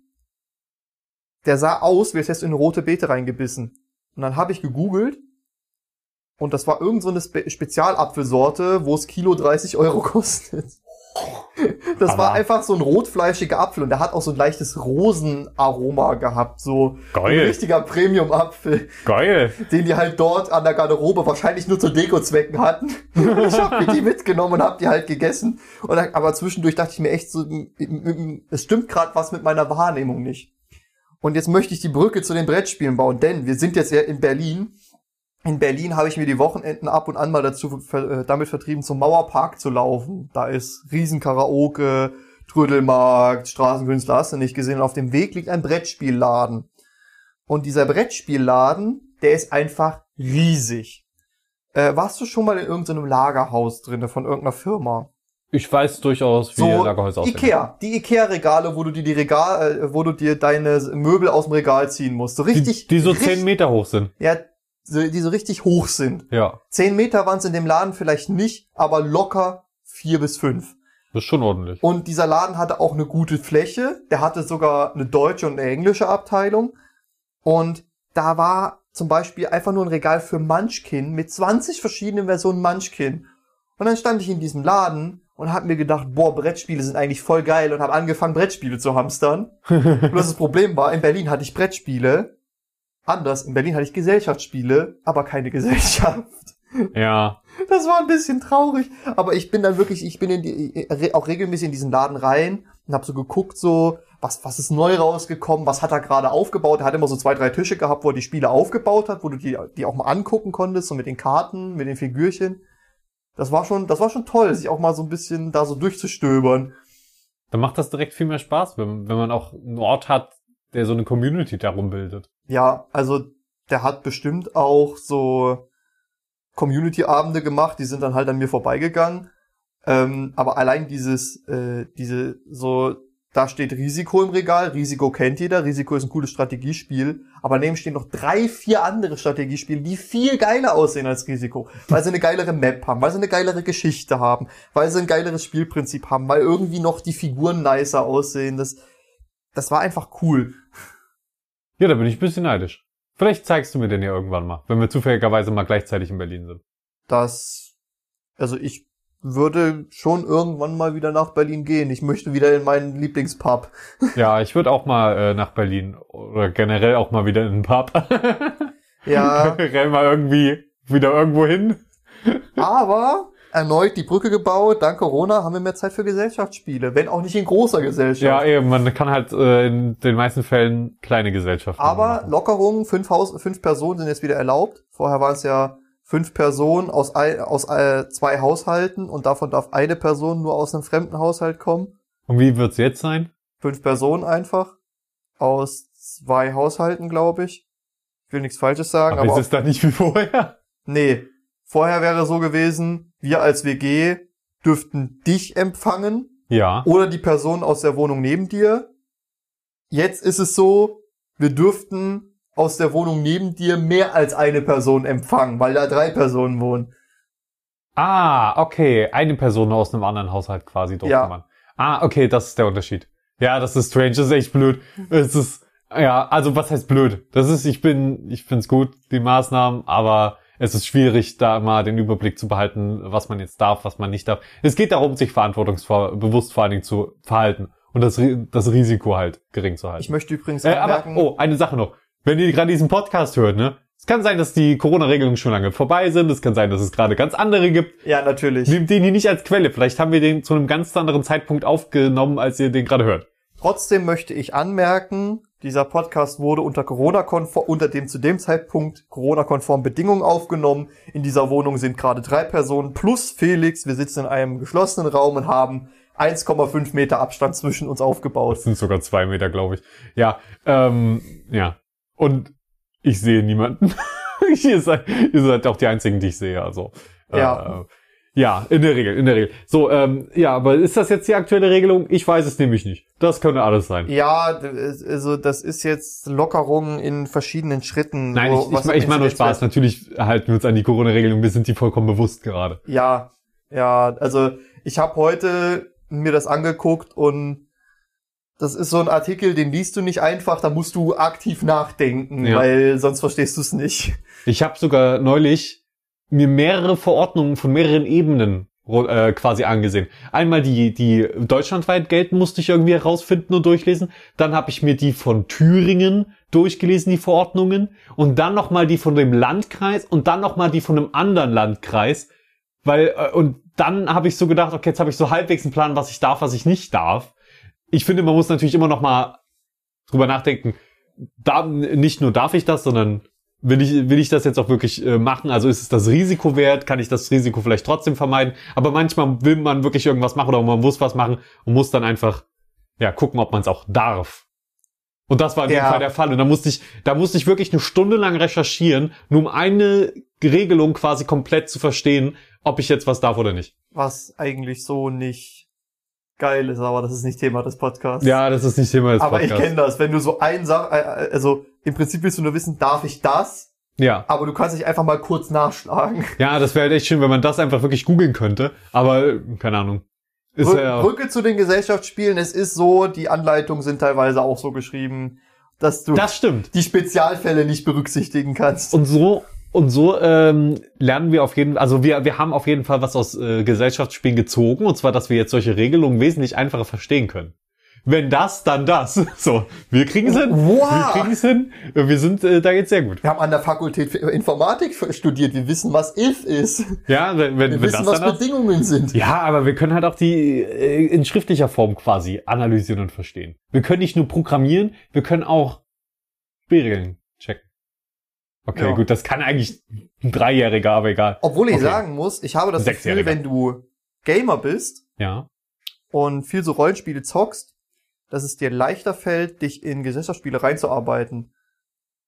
[SPEAKER 2] Der sah aus, wie hättest du in rote Beete reingebissen. Und dann habe ich gegoogelt und das war irgend so eine Spe Spezialapfelsorte, wo es Kilo 30 Euro kostet. Das war
[SPEAKER 1] Aber-
[SPEAKER 2] einfach so ein rotfleischiger Apfel und der hat auch so ein leichtes Rosenaroma gehabt, so ein
[SPEAKER 1] Geil.
[SPEAKER 2] richtiger Premium-Apfel,
[SPEAKER 1] Geil.
[SPEAKER 2] den die halt dort an der Garderobe wahrscheinlich nur zu Deko-Zwecken hatten. ich habe mir die mitgenommen und habe die halt gegessen. Und aber zwischendurch dachte ich mir echt so, es stimmt gerade was mit meiner Wahrnehmung nicht. Und jetzt möchte ich die Brücke zu den Brettspielen bauen, denn wir sind jetzt ja in Berlin. In Berlin habe ich mir die Wochenenden ab und an mal dazu ver äh, damit vertrieben, zum Mauerpark zu laufen. Da ist Riesenkaraoke, Trödelmarkt, Straßenkünstler, hast du nicht gesehen. Und auf dem Weg liegt ein Brettspielladen. Und dieser Brettspielladen, der ist einfach riesig. Äh, warst du schon mal in irgendeinem Lagerhaus drinne von irgendeiner Firma?
[SPEAKER 1] Ich weiß durchaus, wie
[SPEAKER 2] So
[SPEAKER 1] Lagerhäuser aussehen.
[SPEAKER 2] Ikea, die Ikea-Regale, wo du dir die Regal, äh, wo du dir deine Möbel aus dem Regal ziehen musst. So richtig,
[SPEAKER 1] Die, die so 10 Meter hoch sind.
[SPEAKER 2] Ja, die so richtig hoch sind.
[SPEAKER 1] Ja,
[SPEAKER 2] Zehn Meter waren es in dem Laden vielleicht nicht, aber locker vier bis fünf.
[SPEAKER 1] das ist schon ordentlich.
[SPEAKER 2] Und dieser Laden hatte auch eine gute Fläche. Der hatte sogar eine deutsche und eine englische Abteilung. Und da war zum Beispiel einfach nur ein Regal für Munchkin mit 20 verschiedenen Versionen Munchkin. Und dann stand ich in diesem Laden und habe mir gedacht, boah, Brettspiele sind eigentlich voll geil und habe angefangen, Brettspiele zu hamstern. und das Problem war, in Berlin hatte ich Brettspiele. Anders, in Berlin hatte ich Gesellschaftsspiele, aber keine Gesellschaft.
[SPEAKER 1] Ja,
[SPEAKER 2] Das war ein bisschen traurig. Aber ich bin dann wirklich, ich bin in die, auch regelmäßig in diesen Laden rein und habe so geguckt, so, was, was ist neu rausgekommen, was hat er gerade aufgebaut. Er hat immer so zwei, drei Tische gehabt, wo er die Spiele aufgebaut hat, wo du die, die auch mal angucken konntest, so mit den Karten, mit den Figürchen. Das war schon, das war schon toll, sich auch mal so ein bisschen da so durchzustöbern.
[SPEAKER 1] dann macht das direkt viel mehr Spaß, wenn, wenn man auch einen Ort hat, der so eine Community darum bildet.
[SPEAKER 2] Ja, also der hat bestimmt auch so Community-Abende gemacht, die sind dann halt an mir vorbeigegangen. Ähm, aber allein dieses, äh, diese, so, da steht Risiko im Regal, Risiko kennt jeder, Risiko ist ein cooles Strategiespiel, aber neben stehen noch drei, vier andere Strategiespiele, die viel geiler aussehen als Risiko, weil sie eine geilere Map haben, weil sie eine geilere Geschichte haben, weil sie ein geileres Spielprinzip haben, weil irgendwie noch die Figuren nicer aussehen, das, das war einfach cool.
[SPEAKER 1] Ja, da bin ich ein bisschen neidisch. Vielleicht zeigst du mir den ja irgendwann mal, wenn wir zufälligerweise mal gleichzeitig in Berlin sind.
[SPEAKER 2] dass, also ich würde schon irgendwann mal wieder nach Berlin gehen. Ich möchte wieder in meinen Lieblingspub.
[SPEAKER 1] Ja, ich würde auch mal äh, nach Berlin oder generell auch mal wieder in den Pub.
[SPEAKER 2] Ja,
[SPEAKER 1] Generell mal irgendwie wieder irgendwo hin.
[SPEAKER 2] aber erneut die Brücke gebaut. Dank Corona haben wir mehr Zeit für Gesellschaftsspiele, wenn auch nicht in großer Gesellschaft.
[SPEAKER 1] Ja, eben, man kann halt äh, in den meisten Fällen kleine Gesellschaften
[SPEAKER 2] aber. Lockerungen, fünf, Haus, fünf Personen sind jetzt wieder erlaubt. Vorher waren es ja fünf Personen aus, ein, aus äh, zwei Haushalten und davon darf eine Person nur aus einem fremden Haushalt kommen.
[SPEAKER 1] Und wie wird's jetzt sein?
[SPEAKER 2] fünf Personen einfach aus zwei Haushalten, glaube ich. Ich will nichts Falsches sagen,
[SPEAKER 1] Aber,
[SPEAKER 2] aber,
[SPEAKER 1] ist es dann nicht wie vorher?
[SPEAKER 2] nee. Vorher wäre so gewesen, wir als WG dürften dich empfangen
[SPEAKER 1] Ja.
[SPEAKER 2] oder die Person aus der Wohnung neben dir. Jetzt ist es so, wir dürften aus der Wohnung neben dir mehr als eine Person empfangen, weil da drei Personen wohnen.
[SPEAKER 1] Ah, okay. Eine Person aus einem anderen Haushalt quasi durfte
[SPEAKER 2] Ja.
[SPEAKER 1] man. Ah, okay, das ist der Unterschied. Ja, das ist strange, das ist echt blöd. Es ist, ja, also was heißt blöd? Das ist, ich bin, ich find's gut, die Maßnahmen, aber es ist schwierig, da mal den Überblick zu behalten, was man jetzt darf, was man nicht darf. Es geht darum, sich verantwortungsbewusst vor allen Dingen zu verhalten und das, das Risiko halt gering zu halten.
[SPEAKER 2] Ich möchte übrigens
[SPEAKER 1] Äh, aber,
[SPEAKER 2] anmerken,
[SPEAKER 1] oh, eine Sache noch. Wenn ihr gerade diesen Podcast hört, ne? Es kann sein, dass die Corona-Regelungen schon lange vorbei sind. Es kann sein, dass es gerade ganz andere gibt.
[SPEAKER 2] ja, natürlich.
[SPEAKER 1] Nehmt den hier nicht als Quelle. Vielleicht haben wir den zu einem ganz anderen Zeitpunkt aufgenommen, als ihr den gerade hört.
[SPEAKER 2] Trotzdem möchte ich anmerken, dieser Podcast wurde unter Corona-konform, unter dem zu dem Zeitpunkt Corona-konformen Bedingungen aufgenommen. In dieser Wohnung sind gerade drei Personen plus Felix. Wir sitzen in einem geschlossenen Raum und haben 1,5 Meter Abstand zwischen uns aufgebaut.
[SPEAKER 1] Das sind sogar zwei Meter, glaube ich. Ja, ähm, ja. Und ich sehe niemanden. ihr, seid, ihr seid auch die einzigen, die ich sehe. Also
[SPEAKER 2] Ja.
[SPEAKER 1] Äh, ja, in der Regel, in der Regel. So, ähm, ja, aber ist das jetzt die aktuelle Regelung? Ich weiß es nämlich nicht. Das könnte alles sein.
[SPEAKER 2] Ja, also das ist jetzt Lockerung in verschiedenen Schritten.
[SPEAKER 1] Nein,
[SPEAKER 2] wo-
[SPEAKER 1] ich, ich,
[SPEAKER 2] im
[SPEAKER 1] ich meine nur Spaß. Natürlich halten wir uns an die Corona-Regelung. Wir sind die vollkommen bewusst gerade.
[SPEAKER 2] Ja, ja, also ich habe heute mir das angeguckt und das ist so ein Artikel, den liest du nicht einfach, da musst du aktiv nachdenken,
[SPEAKER 1] Ja.
[SPEAKER 2] weil sonst verstehst du es nicht.
[SPEAKER 1] Ich habe sogar neulich mir mehrere Verordnungen von mehreren Ebenen äh, quasi angesehen. Einmal die, die deutschlandweit gelten, musste ich irgendwie herausfinden und durchlesen. Dann habe ich mir die von Thüringen durchgelesen, die Verordnungen. Und dann nochmal die von dem Landkreis und dann nochmal die von einem anderen Landkreis. Weil, äh, und dann habe ich so gedacht, okay, jetzt habe ich so halbwegs einen Plan, was ich darf, was ich nicht darf. Ich finde, man muss natürlich immer noch mal drüber nachdenken, da, nicht nur darf ich das, sondern will ich, will ich das jetzt auch wirklich äh, machen? Also ist es das Risiko wert? Kann ich das Risiko vielleicht trotzdem vermeiden? Aber manchmal will man wirklich irgendwas machen oder man muss was machen und muss dann einfach, ja, gucken, ob man es auch darf. Und das war in dem
[SPEAKER 2] Ja.
[SPEAKER 1] Fall der Fall. Und da musste ich, da musste ich wirklich eine Stunde lang recherchieren, nur um eine Regelung quasi komplett zu verstehen, ob ich jetzt was darf oder nicht.
[SPEAKER 2] Was eigentlich so nicht geil ist, aber das ist nicht Thema des Podcasts.
[SPEAKER 1] Ja, das ist nicht Thema des
[SPEAKER 2] aber
[SPEAKER 1] Podcasts.
[SPEAKER 2] ich kenne das, wenn du so ein Sach, äh, äh, also im Prinzip willst du nur wissen, darf ich das?
[SPEAKER 1] Ja.
[SPEAKER 2] Aber du kannst nicht einfach mal kurz nachschlagen.
[SPEAKER 1] Ja, das wäre halt echt schön, wenn man das einfach wirklich googeln könnte. Aber, keine Ahnung. Ist
[SPEAKER 2] Brü
[SPEAKER 1] ja,
[SPEAKER 2] Brücke zu den Gesellschaftsspielen, es ist so, die Anleitungen sind teilweise auch so geschrieben, dass du
[SPEAKER 1] das stimmt.
[SPEAKER 2] die Spezialfälle nicht berücksichtigen kannst.
[SPEAKER 1] Und so, und so ähm, lernen wir auf jeden also wir, wir haben auf jeden Fall was aus äh, Gesellschaftsspielen gezogen, und zwar, dass wir jetzt solche Regelungen wesentlich einfacher verstehen können. Wenn das, dann das. So, wir kriegen es hin.
[SPEAKER 2] Wow.
[SPEAKER 1] Wir kriegen es hin. Wir sind äh, da jetzt sehr gut.
[SPEAKER 2] Wir haben an der Fakultät für Informatik studiert, wir wissen, was if ist.
[SPEAKER 1] Ja, wenn, wenn,
[SPEAKER 2] Wir
[SPEAKER 1] wenn
[SPEAKER 2] wissen,
[SPEAKER 1] das
[SPEAKER 2] was
[SPEAKER 1] dann
[SPEAKER 2] Bedingungen sind.
[SPEAKER 1] Ja, aber wir können halt auch die äh, in schriftlicher Form quasi analysieren und verstehen. Wir können nicht nur programmieren, wir können auch Spielregeln checken. Okay,
[SPEAKER 2] Ja.
[SPEAKER 1] gut, das kann eigentlich ein Dreijähriger, aber egal.
[SPEAKER 2] Obwohl ich
[SPEAKER 1] Okay.
[SPEAKER 2] sagen muss, ich habe das Gefühl, wenn du Gamer bist
[SPEAKER 1] Ja.
[SPEAKER 2] und viel so Rollenspiele zockst, dass es dir leichter fällt, dich in Gesellschaftsspiele reinzuarbeiten.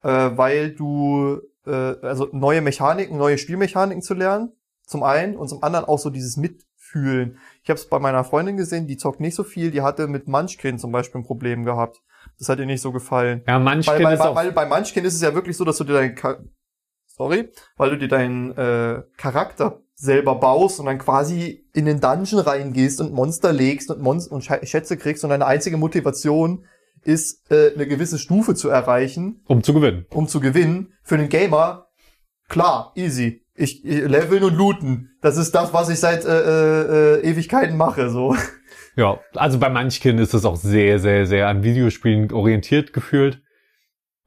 [SPEAKER 2] Äh, weil du, äh, also neue Mechaniken, neue Spielmechaniken zu lernen, zum einen, und zum anderen auch so dieses Mitfühlen. Ich habe es bei meiner Freundin gesehen, die zockt nicht so viel, die hatte mit Munchkin zum Beispiel ein Problem gehabt. Das hat ihr nicht so gefallen.
[SPEAKER 1] Ja, manchmal
[SPEAKER 2] Weil, weil,
[SPEAKER 1] ist
[SPEAKER 2] weil,
[SPEAKER 1] auch,
[SPEAKER 2] weil bei Munchkin ist es ja wirklich so, dass du dir deinen sorry, weil du dir deinen äh, Charakter selber baust und dann quasi in den Dungeon reingehst und Monster legst und, Mon und Sch- Schätze kriegst und deine einzige Motivation ist, äh, eine gewisse Stufe zu erreichen,
[SPEAKER 1] um zu gewinnen.
[SPEAKER 2] um zu gewinnen. Für den Gamer, klar, easy. Ich, ich leveln und looten. Das ist das, was ich seit äh, äh, äh, Ewigkeiten mache. So.
[SPEAKER 1] Ja, also bei manchen ist es auch sehr, sehr, sehr an Videospielen orientiert gefühlt.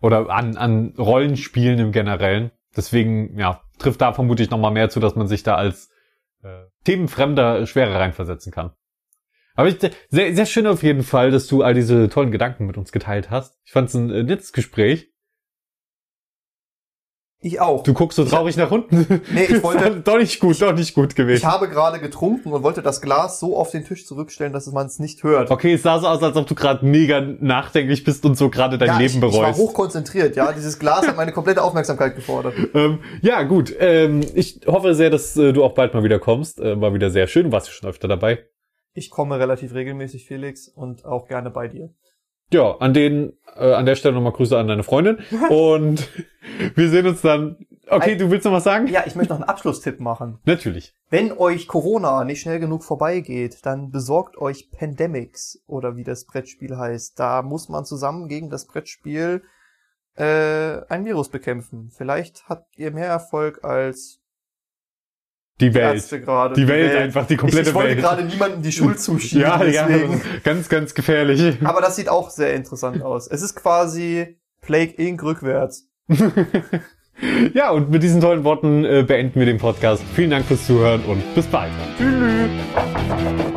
[SPEAKER 1] Oder an, an Rollenspielen im Generellen. Deswegen, ja, trifft da vermutlich nochmal mehr zu, dass man sich da als äh, Themenfremder schwerer reinversetzen kann. Aber ich, sehr, sehr schön auf jeden Fall, dass du all diese tollen Gedanken mit uns geteilt hast. Ich fand es ein äh, nettes Gespräch.
[SPEAKER 2] Ich auch.
[SPEAKER 1] Du guckst so traurig nach unten.
[SPEAKER 2] Nee, ich wollte-
[SPEAKER 1] doch nicht gut, doch nicht gut
[SPEAKER 2] Ich
[SPEAKER 1] gewesen.
[SPEAKER 2] habe gerade getrunken und wollte das Glas so auf den Tisch zurückstellen, dass man es nicht hört.
[SPEAKER 1] Okay, es sah so aus, als ob du gerade mega nachdenklich bist und so gerade dein
[SPEAKER 2] ja,
[SPEAKER 1] Leben
[SPEAKER 2] ich,
[SPEAKER 1] bereust.
[SPEAKER 2] Ich war hochkonzentriert, ja. Dieses Glas hat meine komplette Aufmerksamkeit gefordert.
[SPEAKER 1] Ähm, ja, gut. Ähm, ich hoffe sehr, dass äh, du auch bald mal wieder kommst. Äh, war wieder sehr schön. Du warst ja schon öfter dabei.
[SPEAKER 2] Ich komme relativ regelmäßig, Felix, und auch gerne bei dir.
[SPEAKER 1] Ja, an den, äh, an der Stelle nochmal Grüße an deine Freundin. Und wir sehen uns dann. Okay, du willst noch was sagen?
[SPEAKER 2] Ja, ich möchte noch einen Abschlusstipp machen.
[SPEAKER 1] Natürlich.
[SPEAKER 2] Wenn euch Corona nicht schnell genug vorbeigeht, dann besorgt euch Pandemics oder wie das Brettspiel heißt. Da muss man zusammen gegen das Brettspiel äh, ein Virus bekämpfen. Vielleicht habt ihr mehr Erfolg als
[SPEAKER 1] Die
[SPEAKER 2] die
[SPEAKER 1] Welt.
[SPEAKER 2] Ärzte gerade.
[SPEAKER 1] Die Welt einfach, die komplette
[SPEAKER 2] ich, ich wollte
[SPEAKER 1] Welt.
[SPEAKER 2] gerade niemandem die Schuld zuschieben.
[SPEAKER 1] Ja, ja,
[SPEAKER 2] deswegen.
[SPEAKER 1] ganz, ganz gefährlich.
[SPEAKER 2] Aber das sieht auch sehr interessant aus. Es ist quasi Plague Inc. rückwärts.
[SPEAKER 1] ja, und mit diesen tollen Worten äh, beenden wir den Podcast. Vielen Dank fürs Zuhören und bis bald.
[SPEAKER 2] Tschüss.